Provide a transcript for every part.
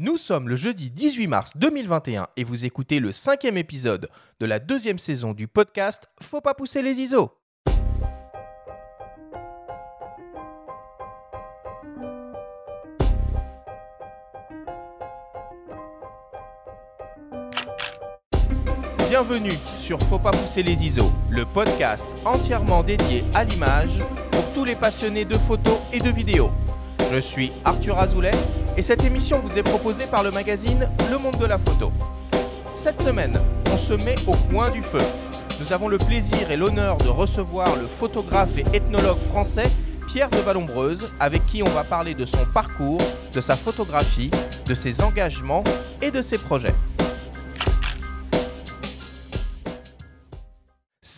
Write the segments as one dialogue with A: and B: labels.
A: Nous sommes le jeudi 18 mars 2021 et vous écoutez le cinquième épisode de la deuxième saison du podcast Faut pas pousser les ISO. Bienvenue sur Faut pas pousser les ISO, le podcast entièrement dédié à l'image pour tous les passionnés de photos et de vidéos. Je suis Arthur Azoulay et cette émission vous est proposée par le magazine Le Monde de la Photo. Cette semaine, on se met au coin du feu. Nous avons le plaisir et l'honneur de recevoir le photographe et ethnologue français Pierre de Vallombreuse, avec qui on va parler de son parcours, de sa photographie, de ses engagements et de ses projets.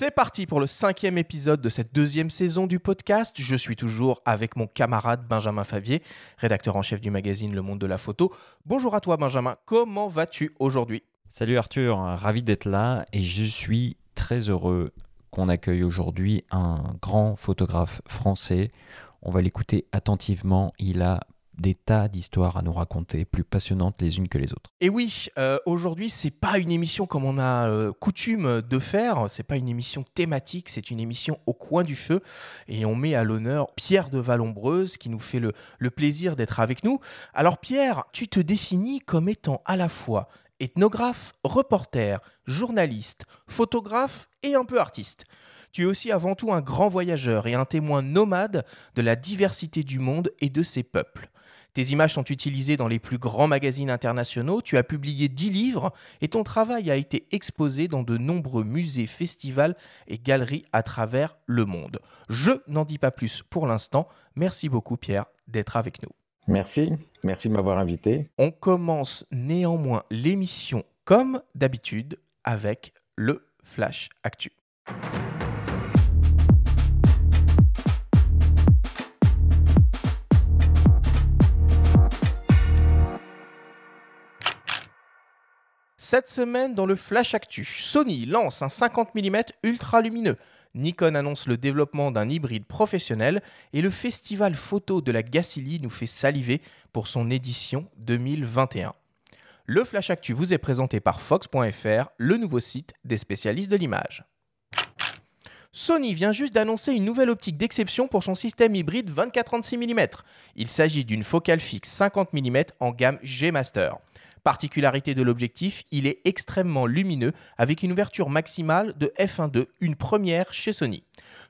A: C'est parti pour le cinquième épisode de cette deuxième saison du podcast. Je suis toujours avec mon camarade Benjamin Favier, rédacteur en chef du magazine Le Monde de la Photo. Bonjour à toi Benjamin, comment vas-tu aujourd'hui?
B: Salut Arthur, ravi d'être là et je suis très heureux qu'on accueille aujourd'hui un grand photographe français. On va l'écouter attentivement, il a des tas d'histoires à nous raconter, plus passionnantes les unes que les autres.
A: Et oui, euh, aujourd'hui, c'est pas une émission comme on a euh, coutume de faire, c'est pas une émission thématique, c'est une émission au coin du feu. Et on met à l'honneur Pierre de Vallombreuse qui nous fait le, le plaisir d'être avec nous. Alors, Pierre, tu te définis comme étant à la fois ethnographe, reporter, journaliste, photographe et un peu artiste. Tu es aussi avant tout un grand voyageur et un témoin nomade de la diversité du monde et de ses peuples. Tes images sont utilisées dans les plus grands magazines internationaux, tu as publié 10 livres et ton travail a été exposé dans de nombreux musées, festivals et galeries à travers le monde. Je n'en dis pas plus pour l'instant. Merci beaucoup Pierre d'être avec nous.
C: Merci, merci de m'avoir invité.
A: On commence néanmoins l'émission comme d'habitude avec le Flash Actu. Cette semaine, dans le Flash Actu, Sony lance un 50 mm ultra lumineux. Nikon annonce le développement d'un hybride professionnel et le festival photo de la Gacilly nous fait saliver pour son édition 2021. Le Flash Actu vous est présenté par Fox.fr, le nouveau site des spécialistes de l'image. Sony vient juste d'annoncer une nouvelle optique d'exception pour son système hybride 24-36 mm. Il s'agit d'une focale fixe 50 mm en gamme G Master. Particularité de l'objectif, il est extrêmement lumineux avec une ouverture maximale de f1.2, une première chez Sony.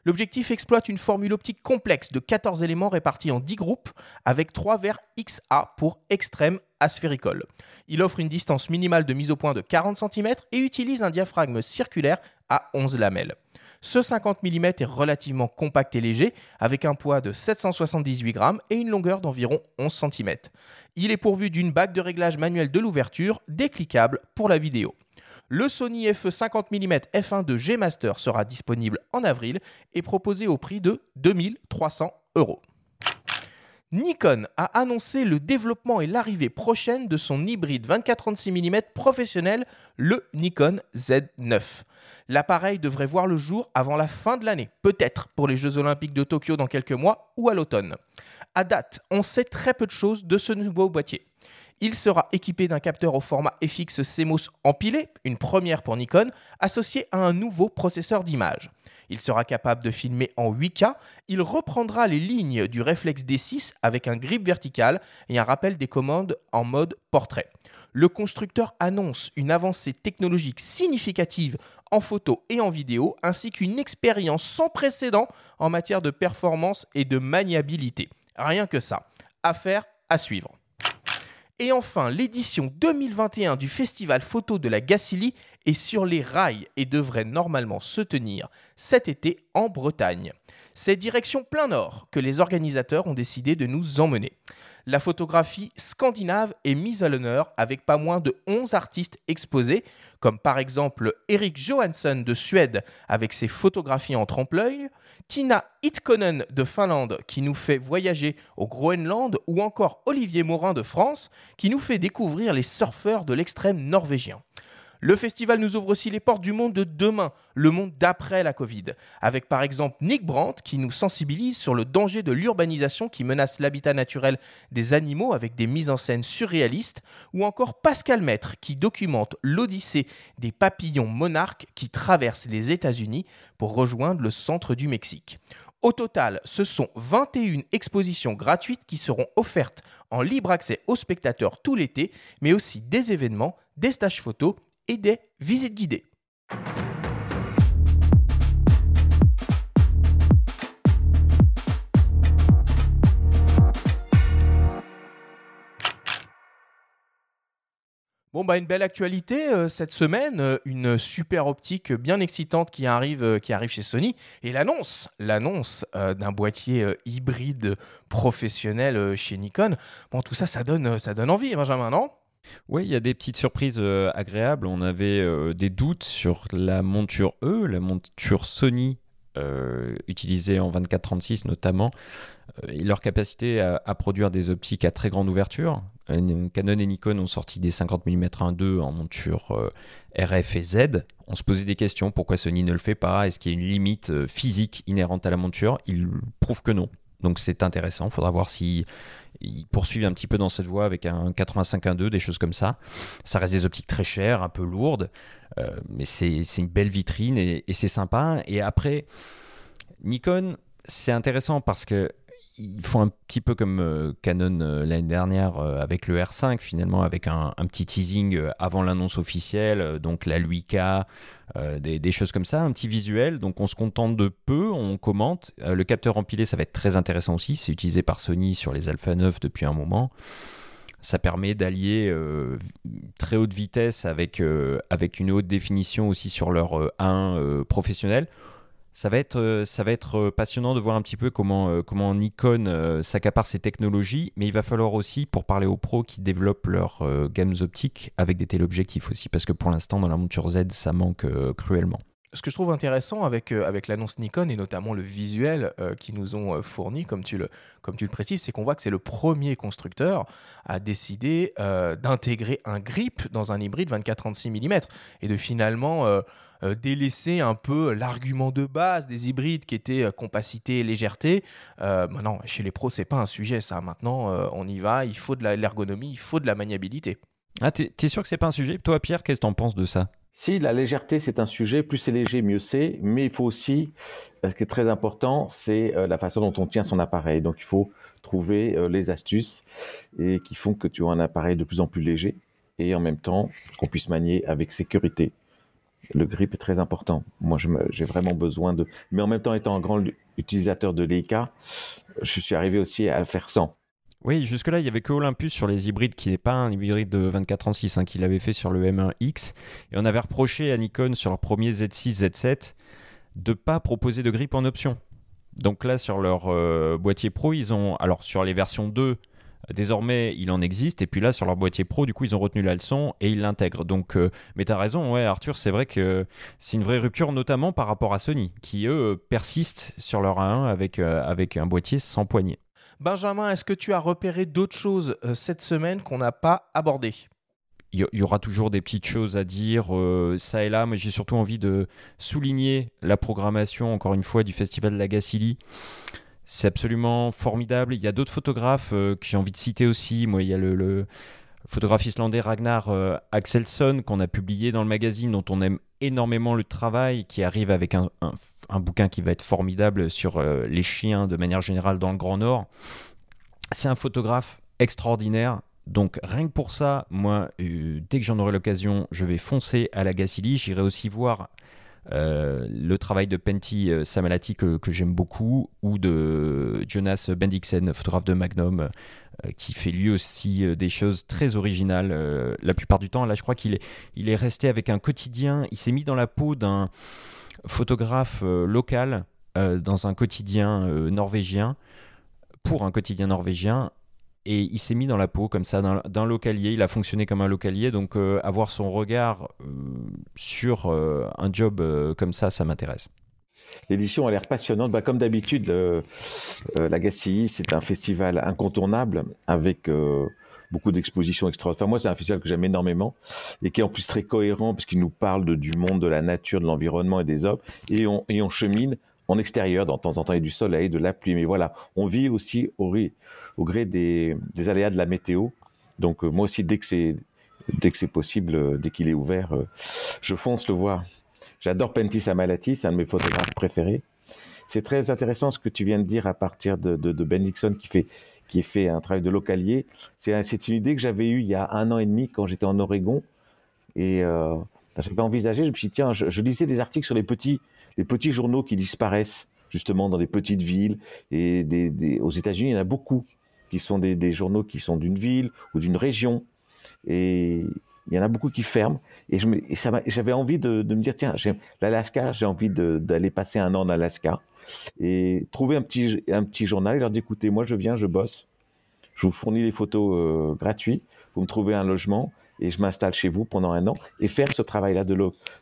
A: L'objectif exploite une formule optique complexe de 14 éléments répartis en 10 groupes avec 3 verres XA pour extrême asphéricole. Il offre une distance minimale de mise au point de 40 cm et utilise un diaphragme circulaire à 11 lamelles. Ce 50 mm est relativement compact et léger, avec un poids de 778 grammes et une longueur d'environ 11 cm. Il est pourvu d'une bague de réglage manuel de l'ouverture, décliquable pour la vidéo. Le Sony FE 50 mm f1 de G Master sera disponible en avril et proposé au prix de 2300 euros. Nikon a annoncé le développement et l'arrivée prochaine de son hybride 24-36 mm professionnel, le Nikon Z9. L'appareil devrait voir le jour avant la fin de l'année, peut-être pour les Jeux Olympiques de Tokyo dans quelques mois ou à l'automne. À date, on sait très peu de choses de ce nouveau boîtier. Il sera équipé d'un capteur au format FX CMOS empilé, une première pour Nikon, associé à un nouveau processeur d'image. Il sera capable de filmer en 8K. Il reprendra les lignes du réflexe D6 avec un grip vertical et un rappel des commandes en mode portrait. Le constructeur annonce une avancée technologique significative en photo et en vidéo, ainsi qu'une expérience sans précédent en matière de performance et de maniabilité. Rien que ça. Affaire à suivre. Et enfin, l'édition 2021 du Festival Photo de la Gacilly est sur les rails et devrait normalement se tenir cet été en Bretagne. C'est direction plein nord que les organisateurs ont décidé de nous emmener. La photographie scandinave est mise à l'honneur avec pas moins de 11 artistes exposés, comme par exemple Eric Johansson de Suède avec ses photographies en trompe-l'œil, Tina Itkonen de Finlande qui nous fait voyager au Groenland ou encore Olivier Morin de France qui nous fait découvrir les surfeurs de l'extrême norvégien. Le festival nous ouvre aussi les portes du monde de demain, le monde d'après la Covid, avec par exemple Nick Brandt qui nous sensibilise sur le danger de l'urbanisation qui menace l'habitat naturel des animaux avec des mises en scène surréalistes, ou encore Pascal Maître qui documente l'odyssée des papillons monarques qui traversent les États-Unis pour rejoindre le centre du Mexique. Au total, ce sont 21 expositions gratuites qui seront offertes en libre accès aux spectateurs tout l'été, mais aussi des événements, des stages photos et des visites guidées. Bon, bah, une belle actualité euh, cette semaine, euh, une super optique bien excitante qui arrive, euh, qui arrive chez Sony et l'annonce, l'annonce d'un boîtier hybride professionnel chez Nikon. Bon, tout ça, ça donne, ça donne envie, Benjamin, non?
B: Oui, il y a des petites surprises agréables. On avait des doutes sur la monture E, la monture Sony utilisée en 24-36 notamment, et leur capacité à, produire des optiques à très grande ouverture. Canon et Nikon ont sorti des 50 mm 1.2 en monture euh, RF et Z. On se posait des questions, pourquoi Sony ne le fait pas? Est-ce qu'il y a une limite euh, physique inhérente à la monture? Il prouve que non. Donc c'est intéressant, faudra voir si poursuivent un petit peu dans cette voie avec un 85-1.2, des choses comme ça. Ça reste des optiques très chères, un peu lourdes, euh, mais c'est une belle vitrine et c'est sympa. Et après, Nikon, c'est intéressant parce que ils font un petit peu comme euh, Canon euh, l'année dernière euh, avec le R5 finalement avec un, petit teasing avant l'annonce officielle donc la 8K des, choses comme ça un petit visuel. Donc on se contente de peu on commente. Le capteur empilé ça va être très intéressant aussi. C'est utilisé par Sony sur les Alpha 9 depuis un moment. Ça permet d'allier très haute vitesse avec, avec une haute définition aussi sur leur 1 professionnel ça va être, euh, euh, passionnant de voir un petit peu comment, euh, Nikon s'accapare ses technologies, mais il va falloir aussi, pour parler aux pros qui développent leurs gammes optiques avec des téléobjectifs aussi, parce que pour l'instant, dans la monture Z, ça manque cruellement.
A: Ce que je trouve intéressant avec, l'annonce Nikon et notamment le visuel qu'ils nous ont fourni, comme tu le précises, c'est qu'on voit que c'est le premier constructeur à décider d'intégrer un grip dans un hybride 24-36 mm et de finalement euh, délaisser un peu l'argument de base des hybrides qui était euh, compacité et légèreté. Euh, maintenant, chez les pros, c'est pas un sujet ça. Maintenant, on y va, il faut de l'ergonomie, il faut de la maniabilité.
B: Ah, t'es es sûr que c'est pas un sujet? Toi, Pierre, qu'est-ce que t'en penses de ça?
C: Si la légèreté c'est un sujet, plus c'est léger, mieux c'est. Mais il faut aussi, ce qui est très important, c'est la façon dont on tient son appareil. Donc il faut trouver les astuces et qui font que tu as un appareil de plus en plus léger et en même temps qu'on puisse manier avec sécurité le grip est très important. Moi, j'ai vraiment besoin de. Mais en même temps, étant un grand utilisateur de Leica, je suis arrivé aussi à faire sans.
B: Oui, jusque-là, il n'y avait que Olympus sur les hybrides qui n'est pas un hybride de 2436 hein, qu'il avait fait sur le M1X. Et on avait reproché à Nikon sur leur premier Z6, Z7 de pas proposer de grip en option. Donc là, sur leur euh, boîtier pro, ils ont. Alors, sur les versions 2, Désormais, il en existe. Et puis là, sur leur boîtier pro, du coup, ils ont retenu la leçon et ils l'intègrent. Donc, euh, mais tu as raison, ouais, Arthur, c'est vrai que c'est une vraie rupture, notamment par rapport à Sony, qui eux persistent sur leur A1 avec, euh, avec un boîtier sans poignée.
A: Benjamin, est-ce que tu as repéré d'autres choses euh, cette semaine qu'on n'a pas abordées?
B: Il y aura toujours des petites choses à dire ça et là, mais j'ai surtout envie de souligner la programmation, encore une fois, du Festival de la Gacilly. C'est absolument formidable. Il y a d'autres photographes euh, que j'ai envie de citer aussi. Moi, il y a le, photographe islandais Ragnar euh, Axelsson qu'on a publié dans le magazine, dont on aime énormément le travail, qui arrive avec un, bouquin qui va être formidable sur euh, les chiens de manière générale dans le Grand Nord. C'est un photographe extraordinaire. Donc rien que pour ça, moi, dès que j'en aurai l'occasion, je vais foncer à la Gacilly. J'irai aussi voir euh, le travail de Penty euh, Samalati que, j'aime beaucoup, ou de Jonas Bendixen, photographe de Magnum, euh, qui fait lui aussi des choses très originales la plupart du temps. Là, je crois qu'il est, il est resté avec un quotidien, il s'est mis dans la peau d'un photographe local dans un quotidien norvégien, pour un quotidien norvégien, et il s'est mis dans la peau comme ça d'un localier. Il a fonctionné comme un localier, donc euh, avoir son regard euh, sur euh, un job comme ça, ça m'intéresse.
C: L'édition a l'air passionnante. Bah, comme d'habitude, la GACI, c'est un festival incontournable avec beaucoup d'expositions extraordinaires. Moi, c'est un festival que j'aime énormément et qui est en plus très cohérent parce qu'il nous parle du monde, de la nature, de l'environnement et des hommes. Et on, et on chemine en extérieur, dans de temps en temps, il y a du soleil, de la pluie. Mais voilà, on vit aussi au, au gré des, aléas de la météo. Donc, euh, moi aussi, dès que c'est possible, euh, dès qu'il est ouvert, euh, je fonce le voir. J'adore Pentis Amalati, c'est un de mes photographes préférés. C'est très intéressant ce que tu viens de dire à partir de, de, Ben Nixon qui fait qui fait un travail de localier. C'est une idée que j'avais eue il y a un an et demi quand j'étais en Oregon. Et euh, j'avais envisagé, je me suis dit, tiens, je, je, lisais des articles sur les petits, les petits journaux qui disparaissent, justement, dans des petites villes. Et des, aux États-Unis, il y en a beaucoup qui sont des, journaux qui sont d'une ville ou d'une région. Et il y en a beaucoup qui ferment. Et j'avais envie de, de, me dire, tiens, l'Alaska, j'ai envie d'aller passer un an en Alaska et trouver un petit, un petit journal et leur dire écoutez, moi je viens, je bosse, je vous fournis les photos euh, gratuits, vous me trouvez un logement et je m'installe chez vous pendant un an et faire ce travail-là de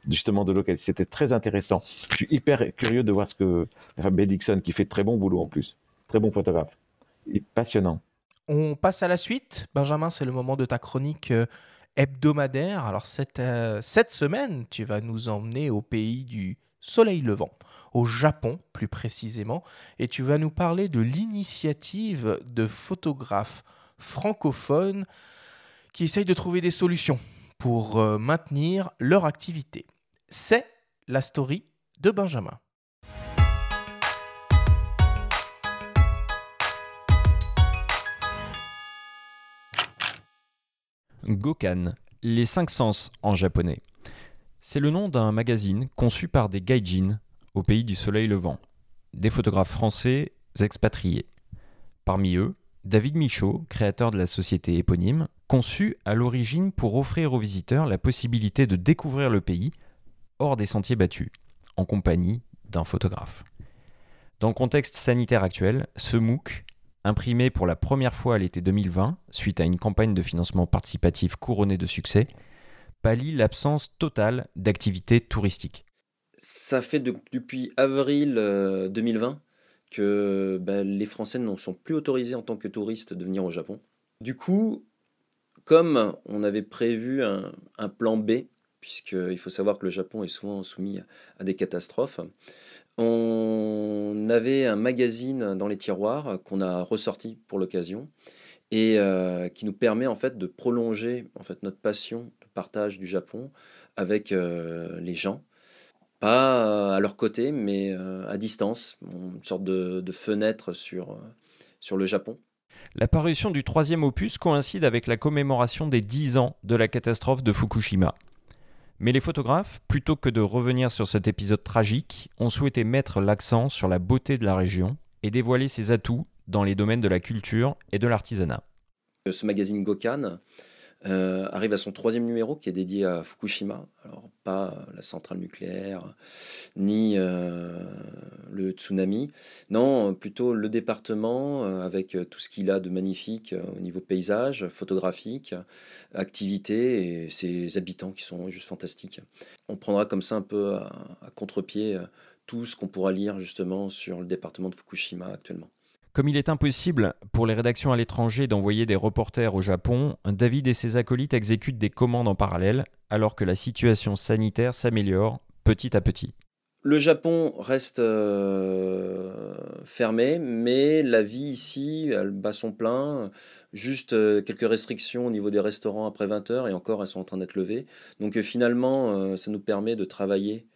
C: justement de local. C'était très intéressant. Je suis hyper curieux de voir ce que enfin, Ben Dixon, qui fait très bon boulot en plus, très bon photographe, et passionnant.
A: On passe à la suite. Benjamin, c'est le moment de ta chronique euh, hebdomadaire. Alors cette, euh, cette semaine, tu vas nous emmener au pays du soleil levant, au Japon plus précisément, et tu vas nous parler de l'initiative de photographes francophones qui essayent de trouver des solutions pour euh, maintenir leur activité. C'est la story de Benjamin.
B: Gokan, les cinq sens en japonais. C'est le nom d'un magazine conçu par des gaijin au pays du soleil levant, des photographes français expatriés. Parmi eux, David Michaud, créateur de la société éponyme, conçu à l'origine pour offrir aux visiteurs la possibilité de découvrir le pays hors des sentiers battus, en compagnie d'un photographe. Dans le contexte sanitaire actuel, ce MOOC, imprimé pour la première fois à l'été 2020, suite à une campagne de financement participatif couronnée de succès, pallie l'absence totale d'activité touristique.
D: Ça fait de, depuis avril euh, 2020 que bah, les Français ne sont plus autorisés en tant que touristes de venir au Japon. Du coup, comme on avait prévu un, plan B, puisqu'il faut savoir que le Japon est souvent soumis à des catastrophes, on avait un magazine dans les tiroirs qu'on a ressorti pour l'occasion et euh, qui nous permet en fait de prolonger notre passion de partage du Japon avec euh, les gens. Pas à leur côté mais euh, à distance. Une sorte de, de fenêtre sur le Japon
B: la parution du troisième opus coïncide avec la commémoration des 10 ans de la catastrophe de Fukushima. Mais les photographes, plutôt que de revenir sur cet épisode tragique, ont souhaité mettre l'accent sur la beauté de la région et dévoiler ses atouts dans les domaines de la culture et de l'artisanat.
D: Ce magazine Gokan euh, arrive à son troisième numéro qui est dédié à Fukushima. Alors pas la centrale nucléaire ni euh, le tsunami, non, plutôt le département euh, avec tout ce qu'il a de magnifique euh, au niveau paysage, photographique, activité et ses habitants qui sont juste fantastiques. On prendra comme ça un peu à, à contre-pied euh, tout ce qu'on pourra lire justement sur le département de Fukushima actuellement.
B: Comme il est impossible pour les rédactions à l'étranger d'envoyer des reporters au Japon, David et ses acolytes exécutent des commandes en parallèle alors que la situation sanitaire s'améliore petit à petit.
D: Le Japon reste euh, fermé, mais la vie ici, elle bat son plein. Juste euh, quelques restrictions au niveau des restaurants après 20 heures, et encore, elles sont en train d'être levées. Donc euh, finalement, ça nous permet de travailler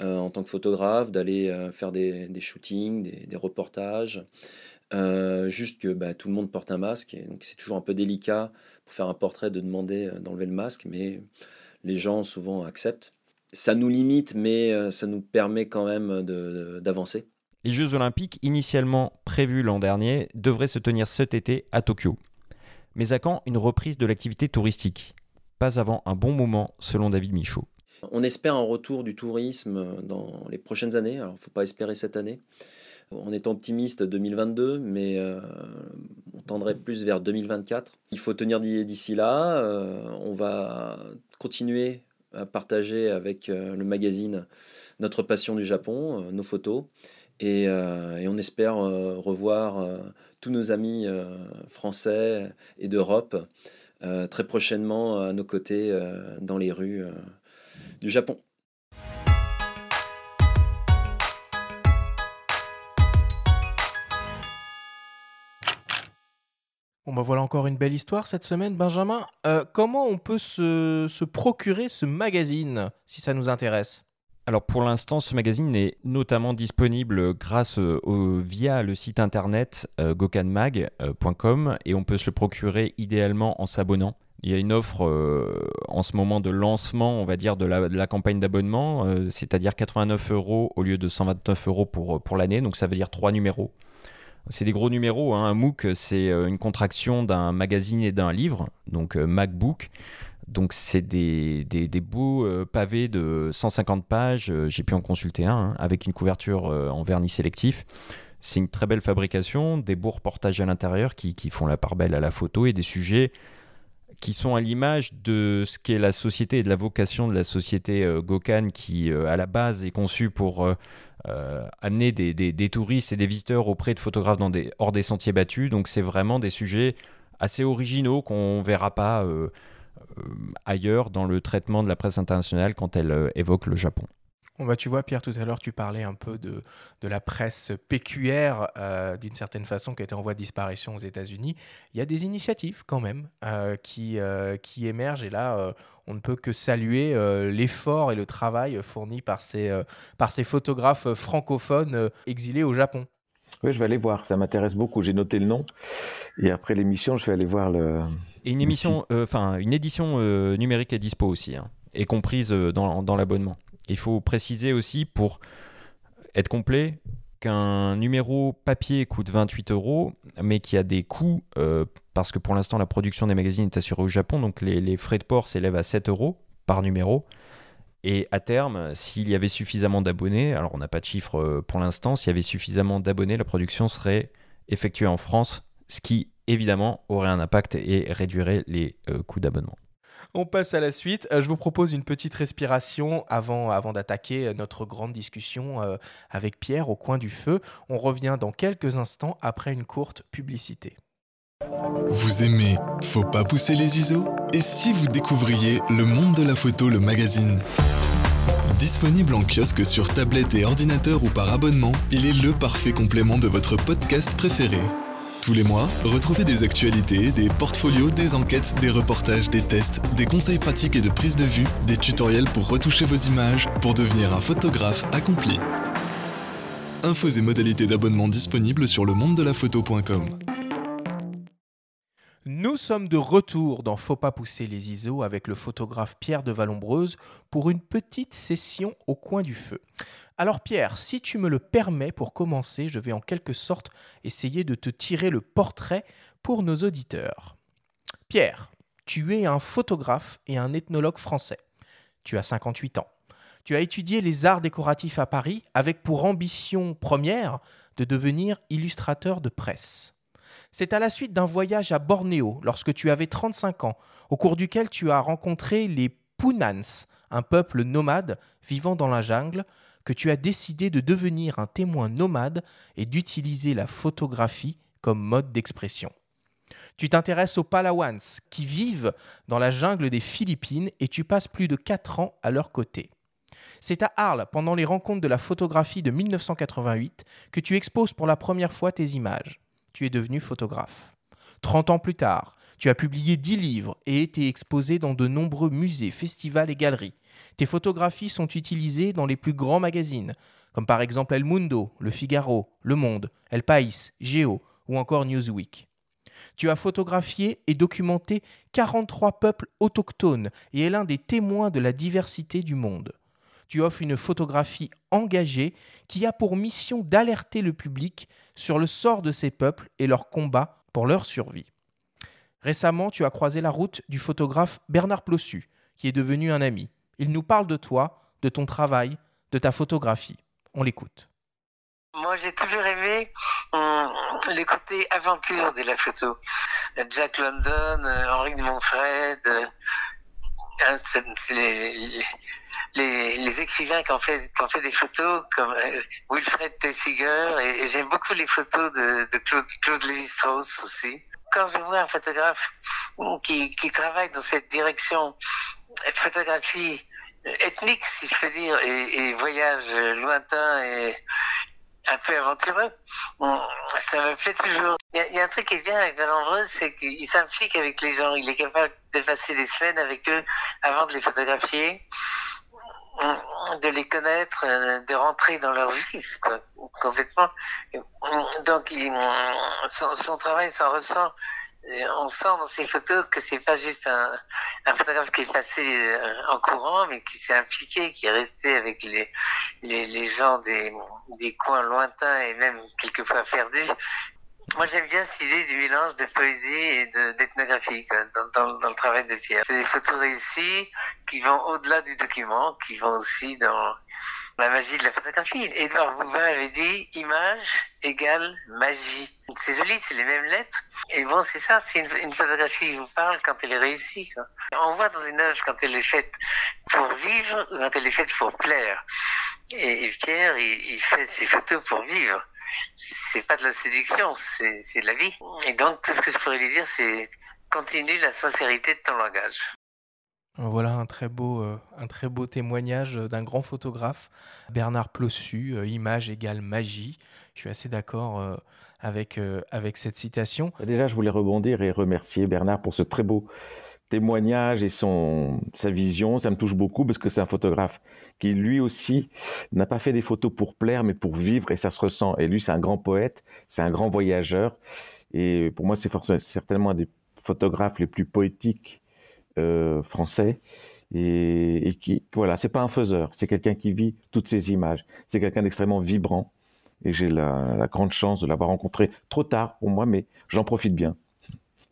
D: en tant que photographe, d'aller faire des, shootings, des reportages. Euh, juste que bah, tout le monde porte un masque, et donc c'est toujours un peu délicat pour faire un portrait de demander d'enlever le masque, mais les gens souvent acceptent. Ça nous limite, mais ça nous permet quand même d'avancer.
B: Les Jeux olympiques, initialement prévus l'an dernier, devraient se tenir cet été à Tokyo. Mais à quand une reprise de l'activité touristique? Pas avant un bon moment, selon David Michaud.
D: On espère un retour du tourisme dans les prochaines années. Alors, il ne faut pas espérer cette année. On est optimiste 2022, mais euh, on tendrait plus vers 2024. Il faut tenir d'ici là. Euh, on va continuer à partager avec euh, le magazine notre passion du Japon, nos photos. Et, on espère revoir tous nos amis français et d'Europe très prochainement à nos côtés dans les rues du Japon.
A: Bon bah voilà encore une belle histoire cette semaine, Benjamin. Euh, comment on peut se, procurer ce magazine si ça nous intéresse?
B: Alors pour l'instant, ce magazine est notamment disponible grâce au, via le site internet euh, gokanmag.com et on peut se le procurer idéalement en s'abonnant. Il y a une offre euh, en ce moment de lancement, on va dire, de la, campagne d'abonnement, c'est-à-dire 89 euros au lieu de 129 euros pour, pour l'année, donc ça veut dire trois numéros. C'est des gros numéros. Hein. Un MOOC, c'est euh, une contraction d'un magazine et d'un livre, donc euh, MacBook. Donc c'est des, des, beaux euh, pavés de 150 pages, j'ai pu en consulter un, hein, avec une couverture en vernis sélectif. C'est une très belle fabrication, des beaux reportages à l'intérieur qui, qui, font la part belle à la photo et des sujets qui sont à l'image de ce qu'est la société et de la vocation de la société Gokan qui à la base est conçue pour euh, amener des, touristes et des visiteurs auprès de photographes dans des, hors des sentiers battus. Donc c'est vraiment des sujets assez originaux qu'on ne verra pas euh, euh, ailleurs dans le traitement de la presse internationale quand elle évoque le Japon.
A: Bon bah tu vois Pierre, tout à l'heure tu parlais un peu de, de la presse PQR d'une certaine façon qui était en voie de disparition aux États-Unis. Il y a des initiatives quand même qui, qui émergent et là on ne peut que saluer euh, l'effort et le travail fourni par ces, euh, par ces photographes francophones euh, exilés au Japon.
C: Oui, je vais aller voir, ça m'intéresse beaucoup. J'ai noté le nom et après l'émission, je vais aller voir le.
B: Et une émission, enfin une édition numérique est dispo aussi, hein, est comprise dans, dans l'abonnement. Il faut préciser aussi pour être complet qu'un numéro papier coûte 28 euros, mais qui a des coûts parce que pour l'instant la production des magazines est assurée au Japon, donc les, frais de port s'élèvent à 7 euros par numéro. Et à terme, s'il y avait suffisamment d'abonnés, alors on n'a pas de chiffres euh, pour l'instant, s'il y avait suffisamment d'abonnés, la production serait effectuée en France, ce qui évidemment aurait un impact et réduirait les euh, coûts d'abonnement.
A: On passe à la suite. Euh, je vous propose une petite respiration avant, avant d'attaquer notre grande discussion avec Pierre au coin du feu. On revient dans quelques instants après une courte publicité.
E: Vous aimez Faut pas pousser les ISO? Et si vous découvriez Le Monde de la Photo, le magazine? Disponible en kiosque sur tablette et ordinateur ou par abonnement, il est le parfait complément de votre podcast préféré. Tous les mois, retrouvez des actualités, des portfolios, des enquêtes, des reportages, des tests, des conseils pratiques et de prise de vue, des tutoriels pour retoucher vos images, pour devenir un photographe accompli. Infos et modalités d'abonnement disponibles sur le monde de la photo.com.
A: Nous sommes de retour dans Faut pas pousser les ISO avec le photographe Pierre de Vallombreuse pour une petite session au coin du feu. Alors Pierre, si tu me le permets pour commencer, je vais en quelque sorte essayer de te tirer le portrait pour nos auditeurs. Pierre, tu es un photographe et un ethnologue français. Tu as 58 ans. Tu as étudié les arts décoratifs à Paris avec pour ambition première de devenir illustrateur de presse. C'est à la suite d'un voyage à Bornéo, lorsque tu avais 35 ans, au cours duquel tu as rencontré les Punans, un peuple nomade vivant dans la jungle, que tu as décidé de devenir un témoin nomade et d'utiliser la photographie comme mode d'expression. Tu t'intéresses aux Palawans qui vivent dans la jungle des Philippines et tu passes plus de 4 ans à leur côté. C'est à Arles, pendant les rencontres de la photographie de 1988, que tu exposes pour la première fois tes images tu es devenu photographe. 30 ans plus tard, tu as publié 10 livres et été exposé dans de nombreux musées, festivals et galeries. Tes photographies sont utilisées dans les plus grands magazines, comme par exemple El Mundo, Le Figaro, Le Monde, El País, Géo ou encore Newsweek. Tu as photographié et documenté 43 peuples autochtones et es l'un des témoins de la diversité du monde. Tu offres une photographie engagée qui a pour mission d'alerter le public sur le sort de ces peuples et leur combat pour leur survie. Récemment, tu as croisé la route du photographe Bernard Plossu, qui est devenu un ami. Il nous parle de toi, de ton travail, de ta photographie. On l'écoute.
F: Moi, j'ai toujours aimé hum, le côté aventure de la photo. Jack London, euh, Henri de Montfred, euh, hein, écrivains qui ont, fait, qui ont fait des photos comme euh, Wilfred Tessiger et, j'aime beaucoup les photos de, de Claude, Claude Lévi-Strauss aussi. Quand je vois un photographe qui, qui travaille dans cette direction, photographie ethnique, si je peux dire, et, et voyage lointain et un peu aventureux, ça me plaît toujours. Il y, a un truc qui est bien avec Valenvreux, c'est qu'il s'implique avec les gens. Il est capable de passer des semaines avec eux avant de les photographier, de les connaître, de rentrer dans leur vie, quoi, complètement. Donc, son, son travail s'en ressent on sent dans ces photos que c'est pas juste un, un, photographe qui est passé euh, en courant, mais qui s'est impliqué, qui est resté avec les, les, les, gens des, des coins lointains et même quelquefois perdus. Moi, j'aime bien cette idée du mélange de poésie et d'ethnographie dans, dans, dans, le travail de Pierre. C'est des photos réussies qui vont au-delà du document, qui vont aussi dans la magie de la photographie. Edouard Bouvin avait dit image égale magie. C'est joli, c'est les mêmes lettres. Et bon, c'est ça, c'est une, photographie qui vous parle quand elle est réussie. Quoi. On voit dans une œuvre quand elle est faite pour vivre quand elle est faite pour plaire. Et, Pierre, il, fait ses photos pour vivre. C'est pas de la séduction, c'est de la vie. Et donc, tout ce que je pourrais lui dire, c'est continue la sincérité de ton langage.
A: Voilà un très beau, euh, un très beau témoignage d'un grand photographe, Bernard Plossu, euh, image égale magie. Je suis assez d'accord euh, avec, avec cette citation.
C: Bah, déjà, je voulais rebondir et remercier Bernard pour ce très beau témoignage et son, sa vision. Ça me touche beaucoup parce que c'est un photographe qui, lui aussi, n'a pas fait des photos pour plaire, mais pour vivre et ça se ressent. Et lui, c'est un grand poète, c'est un grand voyageur. Et pour moi, c'est certainement un des photographes les plus poétiques euh, français. Et, qui voilà c'est pas un faiseur c'est quelqu'un qui vit toutes ces images. C'est quelqu'un d'extrêmement vibrant. Et j'ai la, grande chance de l'avoir rencontré trop tard pour moi mais j'en profite bien.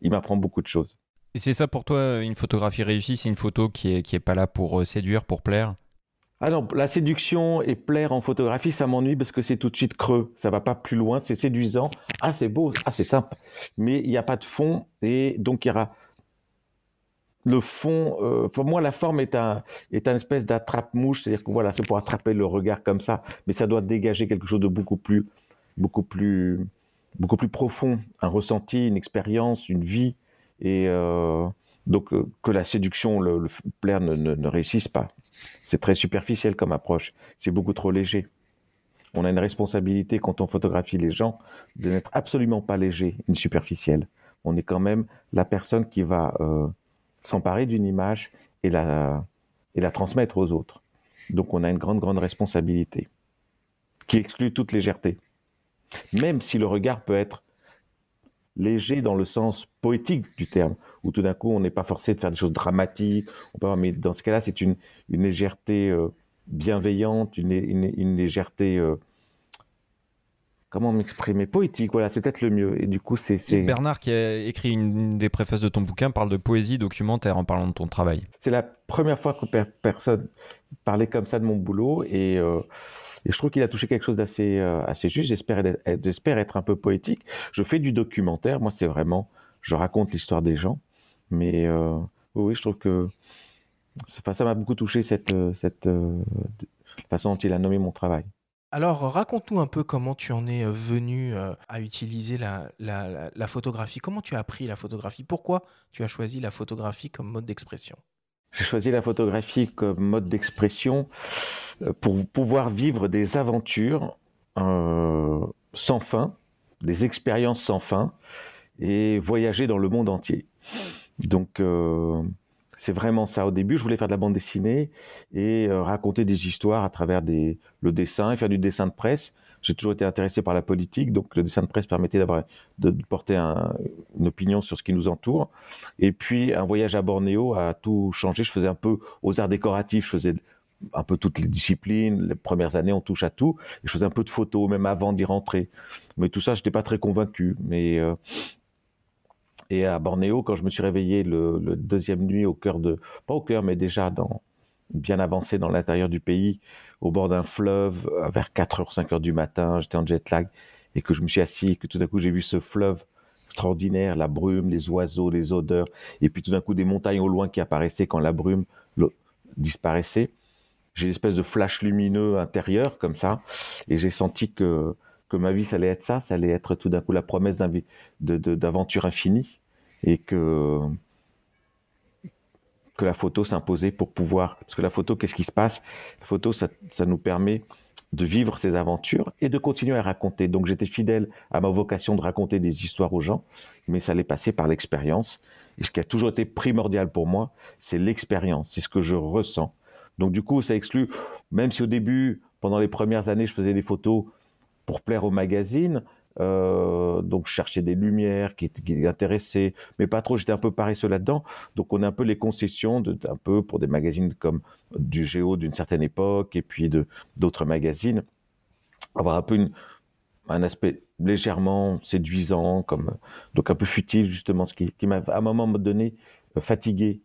C: Il m'apprend beaucoup de choses.
B: Et c'est ça pour toi une photographie réussie c'est une photo qui est qui est pas là pour euh, séduire pour plaire?
C: Ah non, la séduction et plaire en photographie, ça m'ennuie parce que c'est tout de suite creux. Ça va pas plus loin, c'est séduisant. Ah, c'est beau, ah, c'est simple. Mais il n'y a pas de fond et donc il y aura le fond, euh, pour moi, la forme est un, est espèce d'attrape-mouche, c'est-à-dire que voilà, c'est pour attraper le regard comme ça, mais ça doit dégager quelque chose de beaucoup plus, beaucoup plus, beaucoup plus profond, un ressenti, une expérience, une vie, et euh, donc euh, que la séduction, le, plaire ne réussisse pas. C'est très superficiel comme approche, c'est beaucoup trop léger. On a une responsabilité quand on photographie les gens de n'être absolument pas léger, ni superficiel. On est quand même la personne qui va euh, s'emparer d'une image et la, et la transmettre aux autres. Donc on a une grande, grande responsabilité qui exclut toute légèreté. Même si le regard peut être léger dans le sens poétique du terme, où tout d'un coup on n'est pas forcé de faire des choses dramatiques, on peut, mais dans ce cas-là c'est une, une légèreté euh, bienveillante, une, une, une légèreté euh, comment m'exprimer poétique voilà c'est peut-être le mieux. Et du coup c'est
B: Bernard qui a écrit une des préfaces de ton bouquin parle de poésie documentaire en parlant de ton travail.
C: C'est la première fois que personne parlait comme ça de mon boulot et, euh, et je trouve qu'il a touché quelque chose d'assez euh, assez juste. J'espère j'espère être un peu poétique. Je fais du documentaire. Moi c'est vraiment je raconte l'histoire des gens mais euh, oui je trouve que ça m'a beaucoup touché cette cette façon dont il a nommé mon travail
A: alors, raconte-nous un peu comment tu en es euh, venu euh, à utiliser la, la, photographie. Comment tu as appris la photographie? Pourquoi tu as choisi la photographie comme mode d'expression?
C: J'ai choisi la photographie comme mode d'expression euh, pour pouvoir vivre des aventures sans fin, des expériences sans fin et voyager dans le monde entier. Donc, c'est vraiment ça. Au début, je voulais faire de la bande dessinée et euh, raconter des histoires à travers le dessin et faire du dessin de presse. J'ai toujours été intéressé par la politique, donc le dessin de presse permettait d'avoir de, porter une opinion sur ce qui nous entoure. Et puis un voyage à Bornéo a tout changé. Je faisais un peu aux arts décoratifs, je faisais un peu toutes les disciplines. Les premières années, on touche à tout. Et je faisais un peu de photos, même avant d'y rentrer. Mais tout ça, je n'étais pas très convaincu. Mais euh, et à Bornéo, quand je me suis réveillé le, deuxième nuit au cœur de, pas au cœur, mais déjà bien avancé dans l'intérieur du pays, au bord d'un fleuve, vers 4 h 5 h du matin, j'étais en jet lag, et que je me suis assis, et que tout d'un coup j'ai vu ce fleuve extraordinaire, la brume, les oiseaux, les odeurs, et puis tout d'un coup des montagnes au loin qui apparaissaient quand la brume disparaissait. j'ai une espèce de flash lumineux intérieur comme ça, et j'ai senti que que ma vie, ça allait être ça, ça allait être tout d'un coup la promesse d'aventure infinie, et que que la photo s'imposait pour pouvoir. Parce que la photo, qu'est-ce qui se passe? La photo, ça, nous permet de vivre ces aventures et de continuer à raconter. Donc j'étais fidèle à ma vocation de raconter des histoires aux gens, mais ça allait passer par l'expérience. Et ce qui a toujours été primordial pour moi, c'est l'expérience, c'est ce que je ressens. Donc du coup, ça exclut, même si au début, pendant les premières années, je faisais des photos pour plaire au magazine, euh, donc je cherchais des lumières qui, qui intéressaient, mais pas trop. J'étais un peu paresseux là-dedans. Donc on a un peu les concessions un peu pour des magazines comme du Géo d'une certaine époque et puis d'autres magazines, avoir un peu un aspect légèrement séduisant, comme donc un peu futile justement, ce qui, qui m'a à un moment donné euh, fatigué.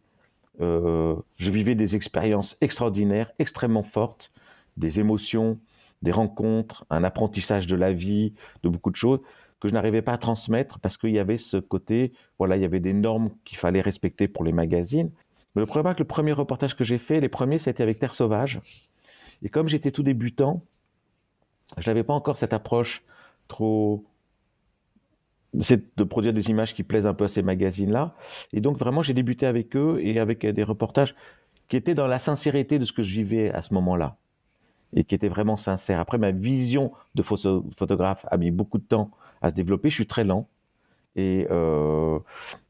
C: Euh, je vivais des expériences extraordinaires, extrêmement fortes, des émotions des rencontres, un apprentissage de la vie, de beaucoup de choses que je n'arrivais pas à transmettre parce qu'il y avait ce côté, voilà, il y avait des normes qu'il fallait respecter pour les magazines. Mais le problème, que le premier reportage que j'ai fait, les premiers, c'était avec Terre Sauvage. Et comme j'étais tout débutant, je n'avais pas encore cette approche trop de produire des images qui plaisent un peu à ces magazines-là. Et donc vraiment, j'ai débuté avec eux et avec des reportages qui étaient dans la sincérité de ce que je vivais à ce moment-là et qui était vraiment sincère. Après, ma vision de photographe a mis beaucoup de temps à se développer. Je suis très lent. Et, euh,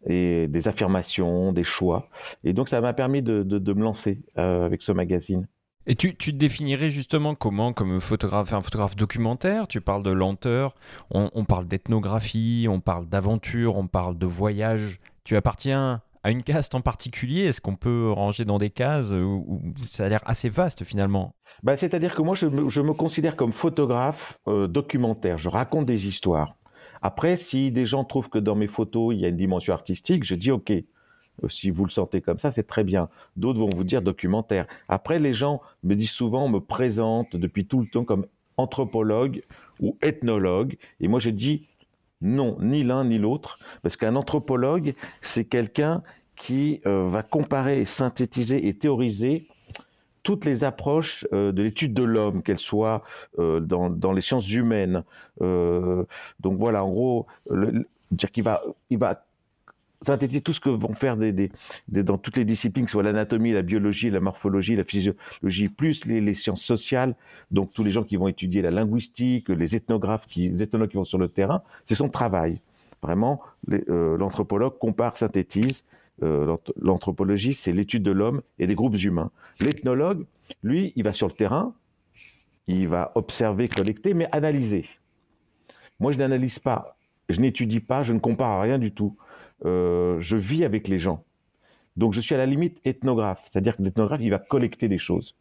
C: des affirmations, des choix. Et donc, ça m'a permis de, me lancer euh, avec ce magazine.
B: Et tu, tu, te définirais justement comment comme photographe, un photographe documentaire? Tu parles de lenteur, on, on parle d'ethnographie, on parle d'aventure, on parle de voyage. Tu appartiens à une caste en particulier? Est-ce qu'on peut ranger dans des cases où ça a l'air assez vaste finalement?
C: Bah, C'est-à-dire que moi, je me, considère comme photographe euh, documentaire. Je raconte des histoires. Après, si des gens trouvent que dans mes photos, il y a une dimension artistique, je dis OK. Euh, si vous le sentez comme ça, c'est très bien. D'autres vont vous dire documentaire. Après, les gens me disent souvent, me présentent depuis tout le temps comme anthropologue ou ethnologue. Et moi, je dis non, ni l'un ni l'autre, parce qu'un anthropologue, c'est quelqu'un qui euh, va comparer, synthétiser et théoriser toutes les approches euh, de l'étude de l'homme, qu'elles soient euh, dans, les sciences humaines. Donc voilà, en gros, dire qu'il va, il va synthétiser tout ce que vont faire dans toutes les disciplines, que ce soit l'anatomie, la biologie, la morphologie, la physiologie, plus les, sciences sociales, donc tous les gens qui vont étudier la linguistique, les ethnographes, qui, les ethnologues qui vont sur le terrain, c'est son travail. Vraiment, l'anthropologue compare, synthétise, euh, l'anthropologie, c'est l'étude de l'homme et des groupes humains. L'ethnologue, lui, il va sur le terrain, il va observer, collecter, mais analyser. Moi, je n'analyse pas, je n'étudie pas, je ne compare à rien du tout. Euh, je vis avec les gens. Donc, je suis à la limite ethnographe, c'est-à-dire que l'ethnographe, il va collecter des choses.